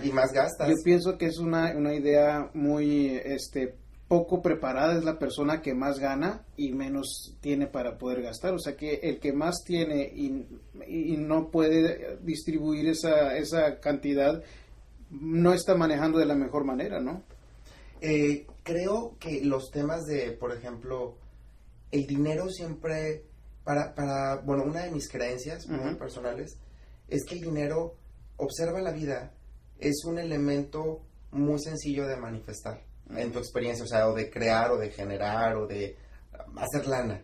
y más gastas. Yo pienso que es una, una idea muy este poco preparada es la persona que más gana y menos tiene para poder gastar. O sea que el que más tiene y, no puede distribuir esa, esa cantidad no está manejando de la mejor manera, ¿no? Eh, creo que los temas de, por ejemplo, el dinero siempre, para, para bueno, una de mis creencias muy personales es que el dinero, observa la vida, es un elemento muy sencillo de manifestar en tu experiencia, o sea, o de crear, o de generar, o de hacer lana.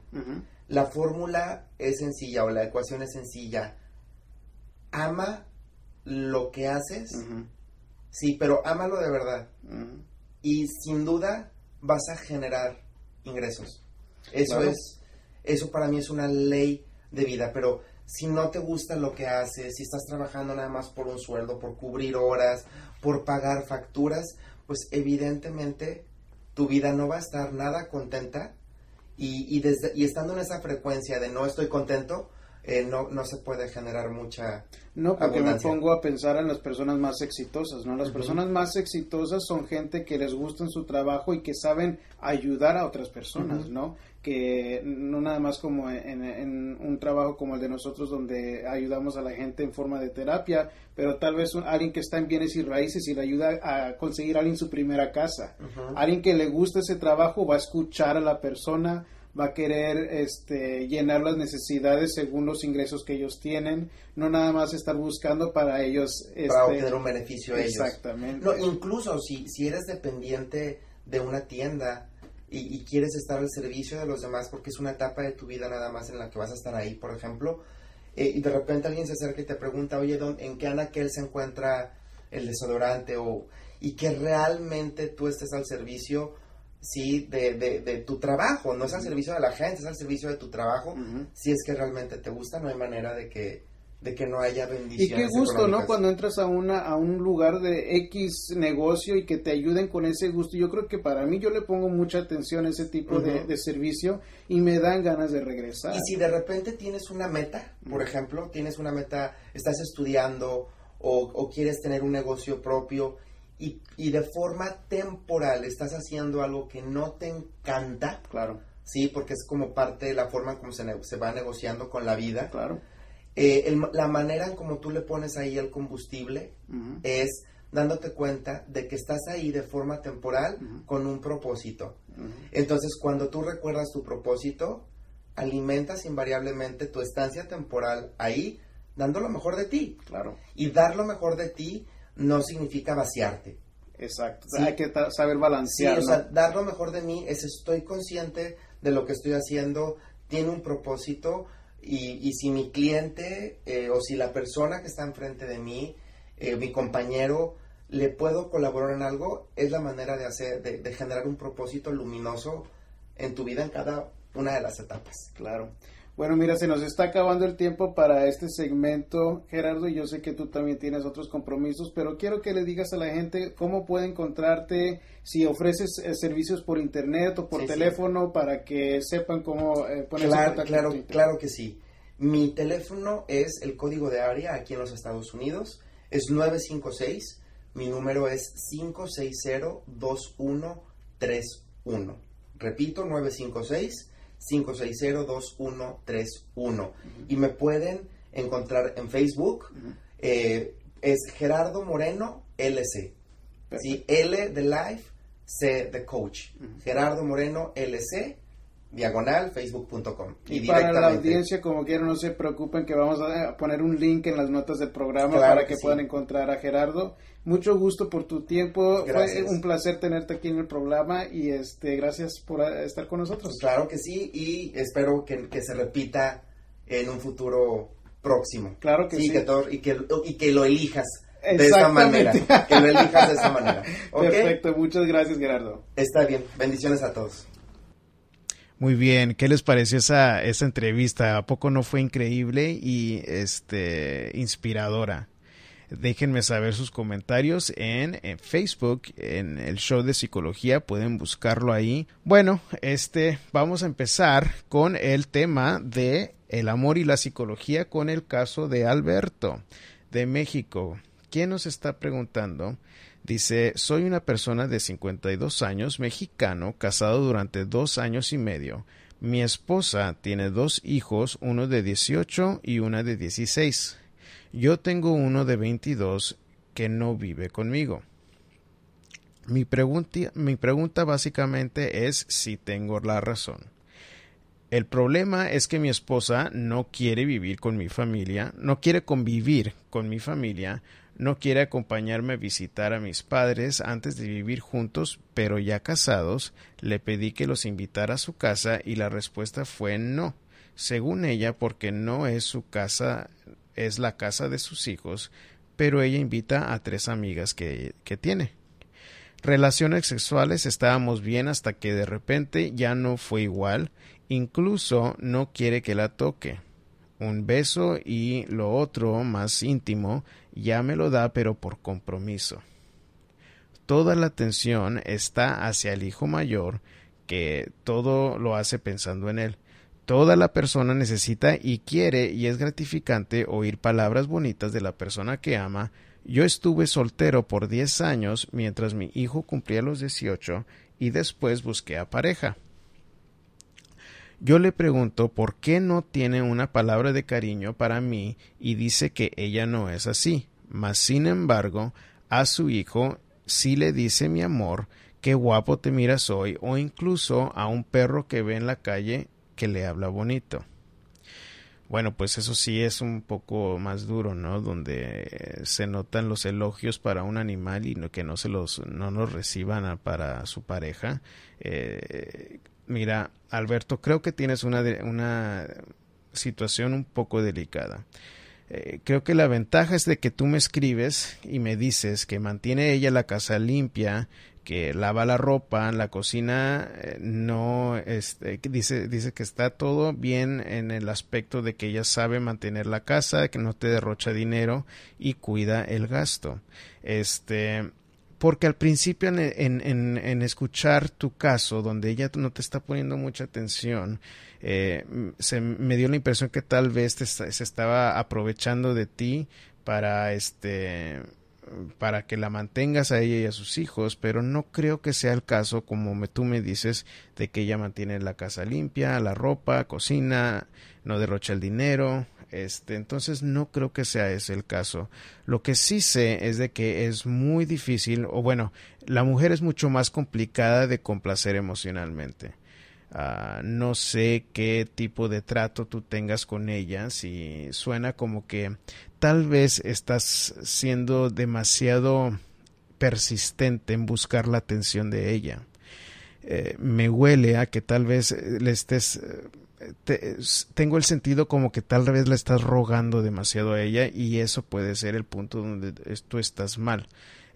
La fórmula es sencilla, o la ecuación es sencilla. Ama lo que haces, sí, pero ámalo de verdad. Y sin duda vas a generar ingresos. Eso es, eso para mí es una ley de vida, pero si no te gusta lo que haces, si estás trabajando nada más por un sueldo, por cubrir horas, por pagar facturas, pues evidentemente tu vida no va a estar nada contenta y, y, desde, y estando en esa frecuencia de no estoy contento, eh, no, no se puede generar mucha no porque me pongo a pensar en las personas más exitosas no las personas más exitosas son gente que les gusta en su trabajo y que saben ayudar a otras personas no que no nada más como en, un trabajo como el de nosotros donde ayudamos a la gente en forma de terapia pero tal vez alguien que está en bienes y raíces y le ayuda a conseguir a alguien su primera casa alguien que le gusta ese trabajo va a escuchar a la persona va a querer este, llenar las necesidades según los ingresos que ellos tienen, no nada más estar buscando para ellos. Este, para obtener un beneficio a ellos. Exactamente. No, incluso si, si eres dependiente de una tienda y, quieres estar al servicio de los demás porque es una etapa de tu vida nada más en la que vas a estar ahí, por ejemplo, eh, y de repente alguien se acerca y te pregunta, oye, ¿en qué anaquel se encuentra el desodorante? O, y que realmente tú estés al servicio sí, de, de, de, tu trabajo, no es al servicio de la gente, es al servicio de tu trabajo. Si es que realmente te gusta, no hay manera de que, de que no haya bendición. Y qué gusto, ¿no? Cuando entras a, una, a un lugar de X negocio y que te ayuden con ese gusto. Yo creo que para mí yo le pongo mucha atención a ese tipo de, de, servicio y me dan ganas de regresar. Y si de repente tienes una meta, por ejemplo, tienes una meta, estás estudiando o, o quieres tener un negocio propio y, y, de forma temporal estás haciendo algo que no te encanta, claro, sí, porque es como parte de la forma como se, se va negociando con la vida, claro, eh, la manera en como tú le pones ahí el combustible es dándote cuenta de que estás ahí de forma temporal con un propósito. Entonces, cuando tú recuerdas tu propósito, alimentas invariablemente tu estancia temporal ahí, dando lo mejor de ti. Claro. Y dar lo mejor de ti no significa vaciarte. Exacto. Hay que saber balancear. Sí, o sea, dar lo mejor de mí es estoy consciente de lo que estoy haciendo, tiene un propósito y, y si mi cliente eh, o si la persona que está enfrente de mí, eh, mi compañero, le puedo colaborar en algo, es la manera de hacer, de, de generar un propósito luminoso en tu vida en cada una de las etapas. Claro. Bueno, mira, se nos está acabando el tiempo para este segmento, Gerardo, y yo sé que tú también tienes otros compromisos, pero quiero que le digas a la gente cómo puede encontrarte, si ofreces eh, servicios por internet o por teléfono, para que sepan cómo eh, ponerse claro, en Claro, claro que sí. Mi teléfono es el código de área aquí en los Estados Unidos, es 956, mi número es 560-2131. Repito, 956. 560-2131. Y me pueden encontrar en Facebook. Eh, es Gerardo Moreno LC. ¿sí? L de Life, C de Coach. Gerardo Moreno LC diagonal facebook.com. Y, para la audiencia, como quieran, no se preocupen que vamos a poner un link en las notas del programa para que, puedan encontrar a Gerardo. Mucho gusto por tu tiempo. Fue un placer tenerte aquí en el programa y este gracias por estar con nosotros. Claro que sí y espero que, se repita en un futuro próximo. Claro que sí. Que y, que, y que lo elijas de esa manera. Que lo elijas de esa manera. <laughs> Perfecto, muchas gracias Gerardo. Está bien, bendiciones a todos. Muy bien, ¿qué les pareció esa, esa entrevista? ¿A poco no fue increíble y este inspiradora? Déjenme saber sus comentarios en, Facebook, en el show de psicología, pueden buscarlo ahí. Bueno, este, vamos a empezar con el tema de el amor y la psicología con el caso de Alberto de México. ¿Quién nos está preguntando? Dice, soy una persona de 52 años, mexicano, casado durante dos años y medio. Mi esposa tiene dos hijos, uno de 18 y una de 16. Yo tengo uno de 22 que no vive conmigo. Mi mi pregunta básicamente es si tengo la razón. El problema es que mi esposa no quiere vivir con mi familia, no quiere convivir con mi familia, no quiere acompañarme a visitar a mis padres antes de vivir juntos, pero ya casados, le pedí que los invitara a su casa y la respuesta fue no, según ella porque no es su casa, es la casa de sus hijos, pero ella invita a tres amigas que, que tiene. Relaciones sexuales estábamos bien hasta que de repente ya no fue igual Incluso no quiere que la toque. Un beso y lo otro, más íntimo, ya me lo da pero por compromiso. Toda la atención está hacia el hijo mayor, que todo lo hace pensando en él. Toda la persona necesita y quiere y es gratificante oír palabras bonitas de la persona que ama. Yo estuve soltero por diez años mientras mi hijo cumplía los dieciocho y después busqué a pareja. Yo le pregunto por qué no tiene una palabra de cariño para mí y dice que ella no es así, mas sin embargo a su hijo sí le dice mi amor, qué guapo te miras hoy, o incluso a un perro que ve en la calle que le habla bonito. Bueno, pues eso sí es un poco más duro, ¿no? Donde se notan los elogios para un animal y que no se los no los reciban para su pareja. Eh, Mira, Alberto, creo que tienes una, una situación un poco delicada. Eh, creo que la ventaja es de que tú me escribes y me dices que mantiene ella la casa limpia, que lava la ropa, la cocina eh, no este, dice dice que está todo bien en el aspecto de que ella sabe mantener la casa, que no te derrocha dinero y cuida el gasto. Este porque al principio en, en, en, escuchar tu caso, donde ella no te está poniendo mucha atención, eh, se me dio la impresión que tal vez se estaba aprovechando de ti para este para que la mantengas a ella y a sus hijos, pero no creo que sea el caso, como me, tú me dices, de que ella mantiene la casa limpia, la ropa, cocina, no derrocha el dinero, este, entonces no creo que sea ese el caso. Lo que sí sé es de que es muy difícil, o bueno, la mujer es mucho más complicada de complacer emocionalmente. Ah, no sé qué tipo de trato tú tengas con ella, si suena como que tal vez estás siendo demasiado persistente en buscar la atención de ella. Eh, me huele a que tal vez le estés tengo el sentido como que tal vez le estás rogando demasiado a ella y eso puede ser el punto donde tú estás mal.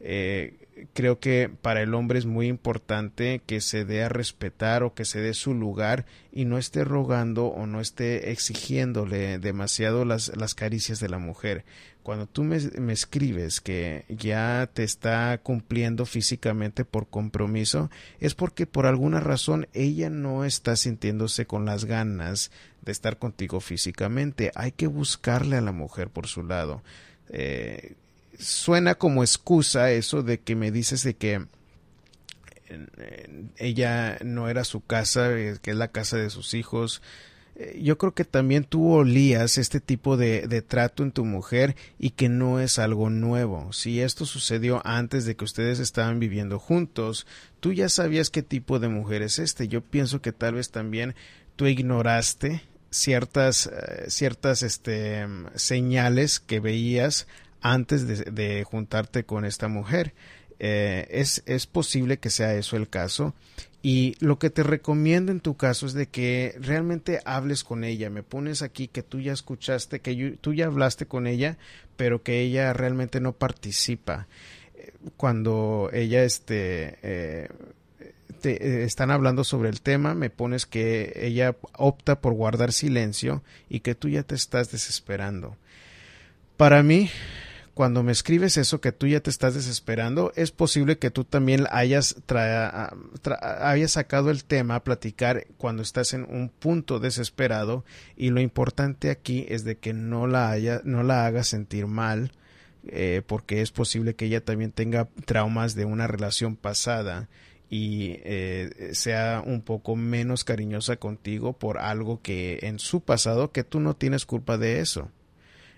Eh, creo que para el hombre es muy importante que se dé a respetar o que se dé su lugar y no esté rogando o no esté exigiéndole demasiado las, las caricias de la mujer. Cuando tú me, me, escribes que ya te está cumpliendo físicamente por compromiso, es porque por alguna razón ella no está sintiéndose con las ganas de estar contigo físicamente. Hay que buscarle a la mujer por su lado. Eh, suena como excusa eso de que me dices de que ella no era su casa, eh, que es la casa de sus hijos. Eh, yo creo que también tú olías este tipo de, de, trato en tu mujer y que no es algo nuevo. Si esto sucedió antes de que ustedes estaban viviendo juntos, tú ya sabías qué tipo de mujer es este. Yo pienso que tal vez también tú ignoraste ciertas, eh, ciertas este, señales que veías antes de, juntarte con esta mujer. Eh, es, es posible que sea eso el caso. Y lo que te recomiendo en tu caso es de que realmente hables con ella. Me pones aquí que tú ya escuchaste, que tú ya hablaste con ella, pero que ella realmente no participa. Cuando ella este, eh, te, eh, están hablando sobre el tema, me pones que ella opta por guardar silencio y que tú ya te estás desesperando. Para mí, cuando me escribes eso que tú ya te estás desesperando, es posible que tú también hayas, hayas sacado el tema a platicar cuando estás en un punto desesperado y lo importante aquí es de que no la, haya, no la hagas sentir mal eh, porque es posible que ella también tenga traumas de una relación pasada y eh, sea un poco menos cariñosa contigo por algo que en su pasado que tú no tienes culpa de eso.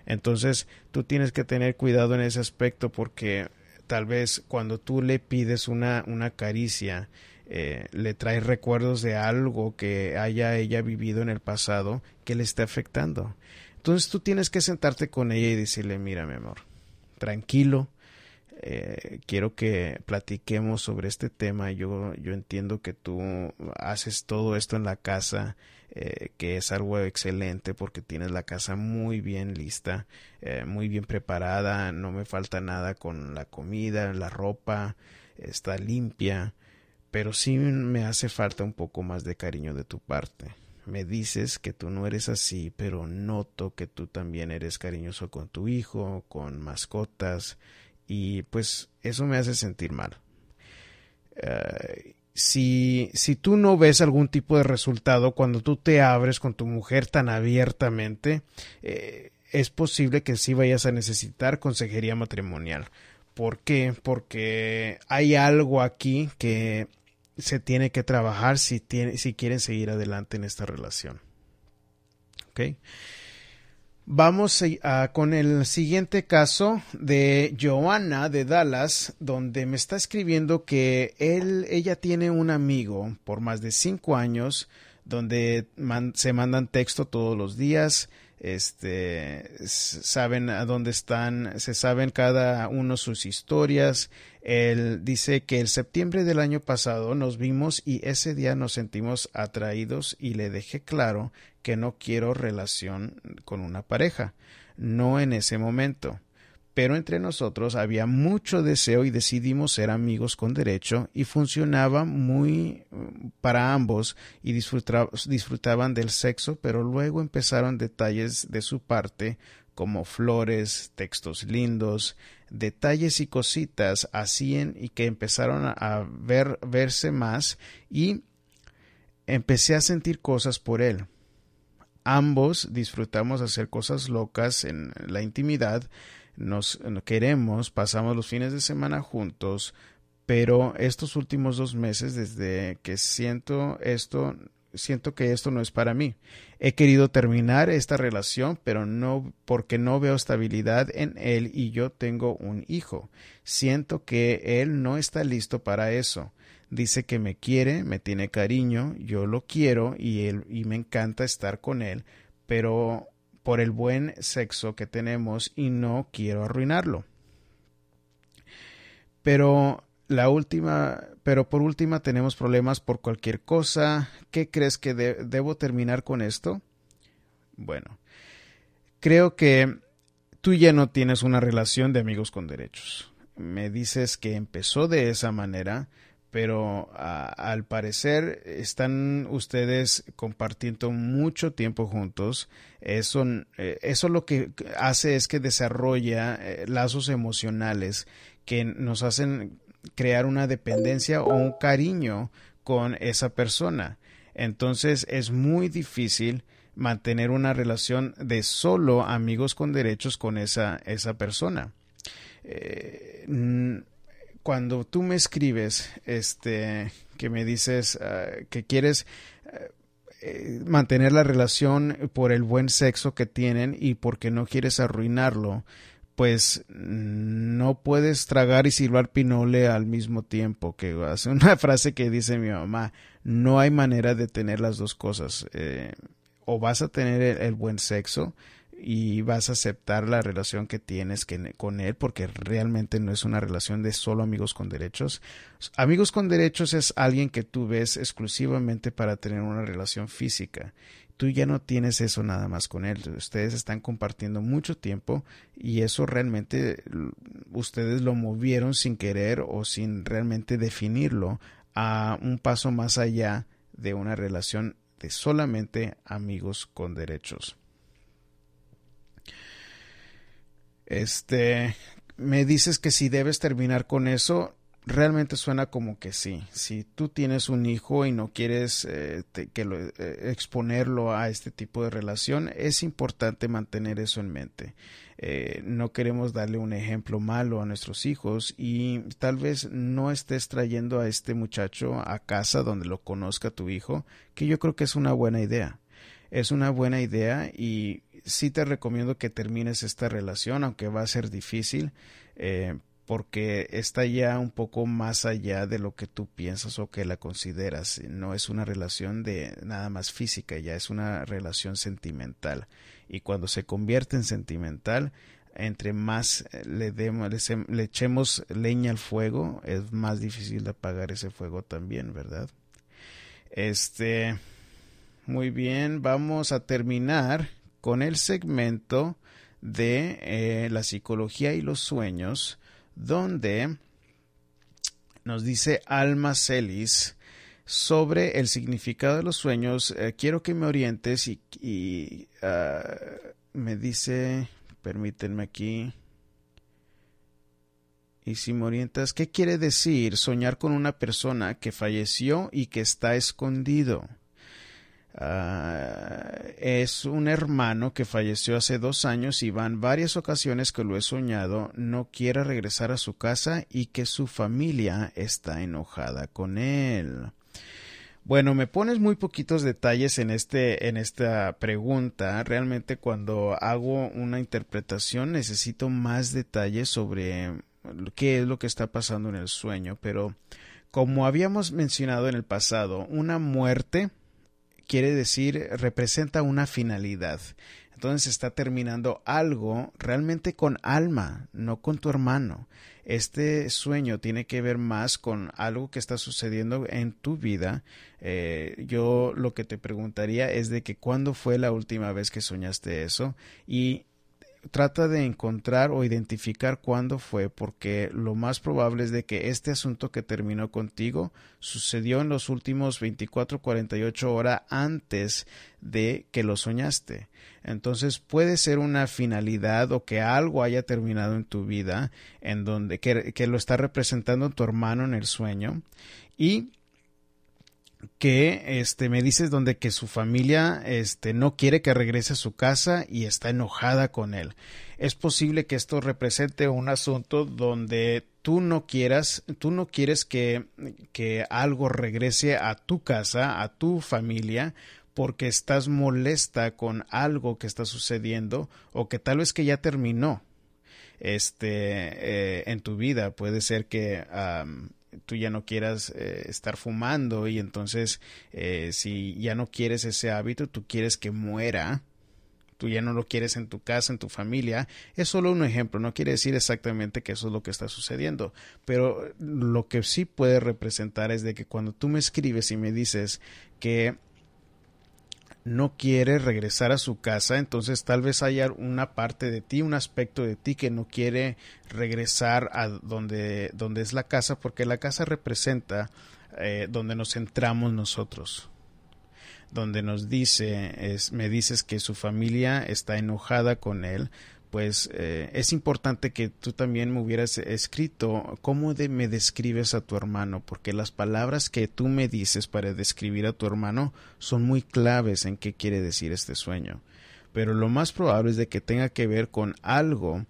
Entonces tú tienes que tener cuidado en ese aspecto porque tal vez cuando tú le pides una, una caricia, eh, le trae recuerdos de algo que haya ella vivido en el pasado que le esté afectando. Entonces tú tienes que sentarte con ella y decirle, mira mi amor, tranquilo, eh, quiero que platiquemos sobre este tema. Yo, yo entiendo que tú haces todo esto en la casa, eh, que es algo excelente porque tienes la casa muy bien lista, eh, muy bien preparada, no me falta nada con la comida, la ropa, está limpia, pero sí me hace falta un poco más de cariño de tu parte. Me dices que tú no eres así, pero noto que tú también eres cariñoso con tu hijo, con mascotas, y pues eso me hace sentir mal. Eh, si, si tú no ves algún tipo de resultado cuando tú te abres con tu mujer tan abiertamente, eh, es posible que sí vayas a necesitar consejería matrimonial. ¿Por qué? Porque hay algo aquí que se tiene que trabajar si, tiene, si quieren seguir adelante en esta relación. ¿Ok? Vamos con el siguiente caso de Joanna de Dallas, donde me está escribiendo que él, ella tiene un amigo por más de cinco años, donde se mandan texto todos los días, este, saben a dónde están, se saben cada uno sus historias. Él dice que el septiembre del año pasado nos vimos y ese día nos sentimos atraídos y le dejé claro que no quiero relación con una pareja, no en ese momento. Pero entre nosotros había mucho deseo y decidimos ser amigos con derecho y funcionaba muy para ambos y disfrutaban del sexo, pero luego empezaron detalles de su parte como flores, textos lindos, detalles y cositas hacían y que empezaron a ver, verse más y empecé a sentir cosas por él. Ambos disfrutamos hacer cosas locas en la intimidad, nos queremos, pasamos los fines de semana juntos, pero estos últimos dos meses, desde que siento esto, siento que esto no es para mí. He querido terminar esta relación, pero no porque no veo estabilidad en él y yo tengo un hijo. Siento que él no está listo para eso dice que me quiere, me tiene cariño, yo lo quiero y, él, y me encanta estar con él, pero por el buen sexo que tenemos y no quiero arruinarlo. Pero la última, pero por última tenemos problemas por cualquier cosa. ¿Qué crees que debo terminar con esto? Bueno, creo que tú ya no tienes una relación de amigos con derechos. Me dices que empezó de esa manera, pero al parecer están ustedes compartiendo mucho tiempo juntos. Eso, eh, eso lo que hace es que desarrolla eh, lazos emocionales que nos hacen crear una dependencia o un cariño con esa persona. Entonces es muy difícil mantener una relación de solo amigos con derechos con esa, esa persona. Eh, cuando tú me escribes, este, que me dices ah, que quieres eh, eh, mantener la relación por el buen sexo que tienen y porque no quieres arruinarlo, pues no puedes tragar y silbar pinole al mismo tiempo, que hace <laughs> una frase que dice mi mamá, no hay manera de tener las dos cosas, eh, o vas a tener el buen sexo, y vas a aceptar la relación que tienes con él porque realmente no es una relación de solo amigos con derechos. Amigos con derechos es alguien que tú ves exclusivamente para tener una relación física. Tú ya no tienes eso nada más con él. Ustedes están compartiendo mucho tiempo y eso realmente ustedes lo movieron sin querer o sin realmente definirlo a un paso más allá de una relación de solamente amigos con derechos. Este, me dices que si debes terminar con eso, realmente suena como que sí. Si tú tienes un hijo y no quieres eh, que lo, eh, exponerlo a este tipo de relación, es importante mantener eso en mente. Eh, no queremos darle un ejemplo malo a nuestros hijos y tal vez no estés trayendo a este muchacho a casa donde lo conozca tu hijo, que yo creo que es una buena idea. Es una buena idea y sí te recomiendo que termines esta relación, aunque va a ser difícil, eh, porque está ya un poco más allá de lo que tú piensas o que la consideras. No es una relación de nada más física, ya es una relación sentimental. Y cuando se convierte en sentimental, entre más eh, le, demos, le, echemos leña al fuego, es más difícil de apagar ese fuego también, ¿verdad? Este, muy bien, vamos a terminar con el segmento de eh, la psicología y los sueños, donde nos dice Alma Celis sobre el significado de los sueños. Eh, quiero que me orientes y, ah, me dice, permítanme aquí. Y si me orientas, ¿qué quiere decir soñar con una persona que falleció y que está escondido? Ah, es un hermano que falleció hace dos años y van varias ocasiones que lo he soñado, no quiere regresar a su casa y que su familia está enojada con él. Bueno, me pones muy poquitos detalles en este en esta pregunta. Realmente cuando hago una interpretación necesito más detalles sobre qué es lo que está pasando en el sueño, pero como habíamos mencionado en el pasado, una muerte quiere decir, representa una finalidad. Entonces está terminando algo realmente con alma, no con tu hermano. Este sueño tiene que ver más con algo que está sucediendo en tu vida. Eh, yo lo que te preguntaría es de que cuándo fue la última vez que soñaste eso y trata de encontrar o identificar cuándo fue, porque lo más probable es de que este asunto que terminó contigo sucedió en los últimos 24, 48 horas antes de que lo soñaste. Entonces puede ser una finalidad o que algo haya terminado en tu vida en donde que, que lo está representando tu hermano en el sueño y que este me dices donde que su familia este no quiere que regrese a su casa y está enojada con él. Es posible que esto represente un asunto donde tú no quieras, tú no quieres que, que algo regrese a tu casa, a tu familia, porque estás molesta con algo que está sucediendo o que tal vez que ya terminó este eh, en tu vida puede ser que tú ya no quieras eh, estar fumando y entonces eh, si ya no quieres ese hábito, tú quieres que muera, tú ya no lo quieres en tu casa, en tu familia, es solo un ejemplo, no quiere decir exactamente que eso es lo que está sucediendo, pero lo que sí puede representar es de que cuando tú me escribes y me dices que no quiere regresar a su casa, entonces tal vez haya una parte de ti, un aspecto de ti que no quiere regresar a donde, donde es la casa, porque la casa representa eh, donde nos centramos nosotros. Donde nos dice, es, me dices que su familia está enojada con él, pues eh, es importante que tú también me hubieras escrito cómo me describes a tu hermano, porque las palabras que tú me dices para describir a tu hermano son muy claves en qué quiere decir este sueño. Pero lo más probable es de que tenga que ver con algo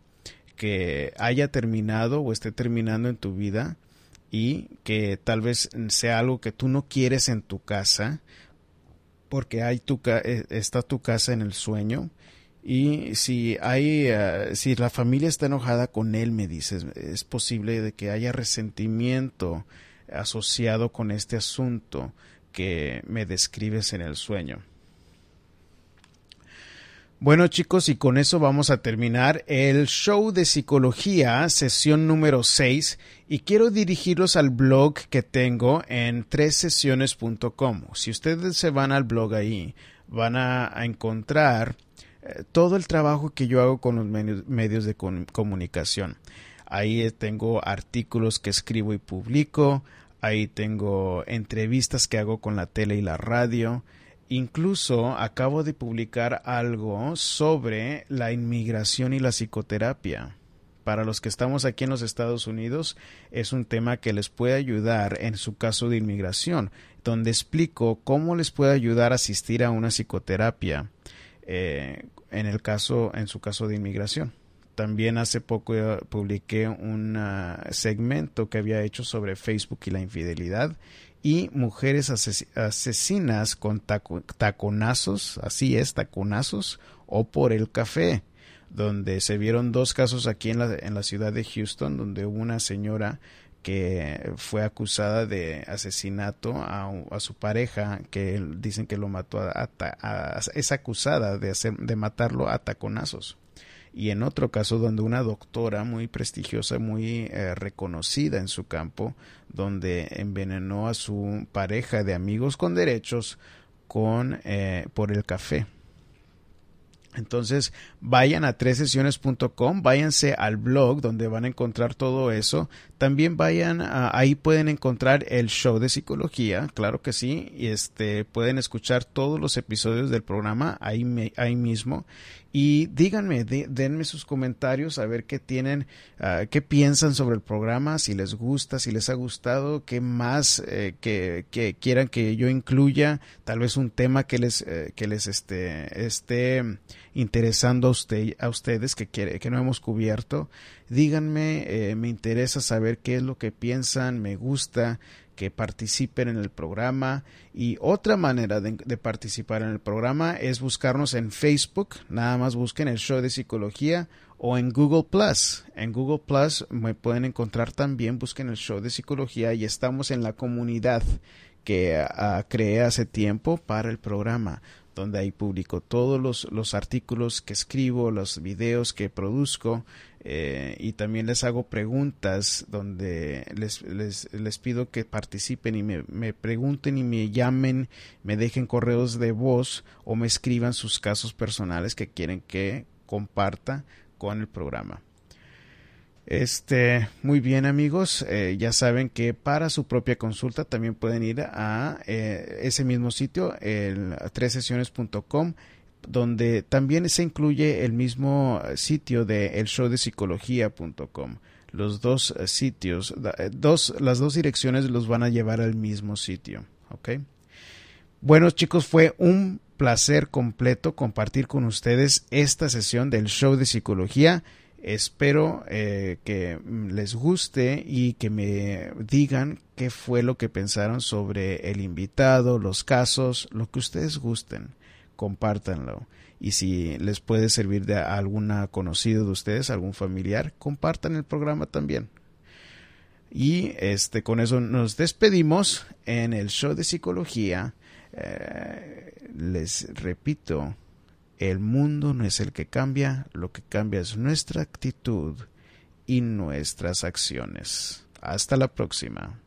que haya terminado o esté terminando en tu vida y que tal vez sea algo que tú no quieres en tu casa porque hay tu, eh, está tu casa en el sueño y si hay, eh, si la familia está enojada con él, me dices, es posible de que haya resentimiento asociado con este asunto que me describes en el sueño. Bueno chicos, y con eso vamos a terminar el show de psicología, sesión número 6, y quiero dirigirlos al blog que tengo en tressesiones.com. Si ustedes se van al blog ahí, van a encontrar todo el trabajo que yo hago con los medios de comunicación. Ahí tengo artículos que escribo y publico, ahí tengo entrevistas que hago con la tele y la radio. Incluso acabo de publicar algo sobre la inmigración y la psicoterapia. Para los que estamos aquí en los Estados Unidos es un tema que les puede ayudar en su caso de inmigración, donde explico cómo les puede ayudar a asistir a una psicoterapia eh, en el caso, en su caso de inmigración. También hace poco eh, publiqué un ah, segmento que había hecho sobre Facebook y la infidelidad y mujeres asesinas con taconazos, así es, taconazos o por el café, donde se vieron dos casos aquí en la, en la ciudad de Houston, donde hubo una señora que fue acusada de asesinato a, su pareja, que dicen que lo mató, a, es acusada de, de matarlo a taconazos. Y en otro caso donde una doctora muy prestigiosa, muy eh, reconocida en su campo, donde envenenó a su pareja de amigos con derechos con, eh, por el café. Entonces, vayan a tresesiones.com, váyanse al blog donde van a encontrar todo eso. También vayan a, ahí pueden encontrar el show de psicología, claro que sí, y este pueden escuchar todos los episodios del programa ahí, ahí mismo y díganme, denme sus comentarios a ver qué tienen, ah, qué piensan sobre el programa, si les gusta, si les ha gustado, qué más eh, que, quieran que yo incluya, tal vez un tema que les, eh, que les esté, esté interesando a, usted, a ustedes que, quiere, que no hemos cubierto. Díganme, eh, me interesa saber qué es lo que piensan, me gusta que participen en el programa. Y otra manera de, participar en el programa es buscarnos en Facebook, nada más busquen el show de psicología o en Google Plus. En Google Plus me pueden encontrar también, busquen el show de psicología y estamos en la comunidad que uh, creé hace tiempo para el programa donde ahí publico todos los, los artículos que escribo, los videos que produzco eh, y también les hago preguntas donde les, les, les pido que participen y me, me, pregunten y me llamen, me dejen correos de voz o me escriban sus casos personales que quieren que comparta con el programa. Este, muy bien amigos, eh, ya saben que para su propia consulta también pueden ir a eh, ese mismo sitio, el tresesiones.com, donde también se incluye el mismo sitio de el show de psicología.com. Los dos eh, sitios, dos, las dos direcciones los van a llevar al mismo sitio, ¿ok? Bueno chicos, fue un placer completo compartir con ustedes esta sesión del show de psicología. Espero eh, que les guste y que me digan qué fue lo que pensaron sobre el invitado, los casos, lo que ustedes gusten. Compártanlo. Y si les puede servir de alguna conocido de ustedes, algún familiar, compartan el programa también. Y este, con eso nos despedimos en el show de psicología. Eh, les repito, el mundo no es el que cambia, lo que cambia es nuestra actitud y nuestras acciones. Hasta la próxima.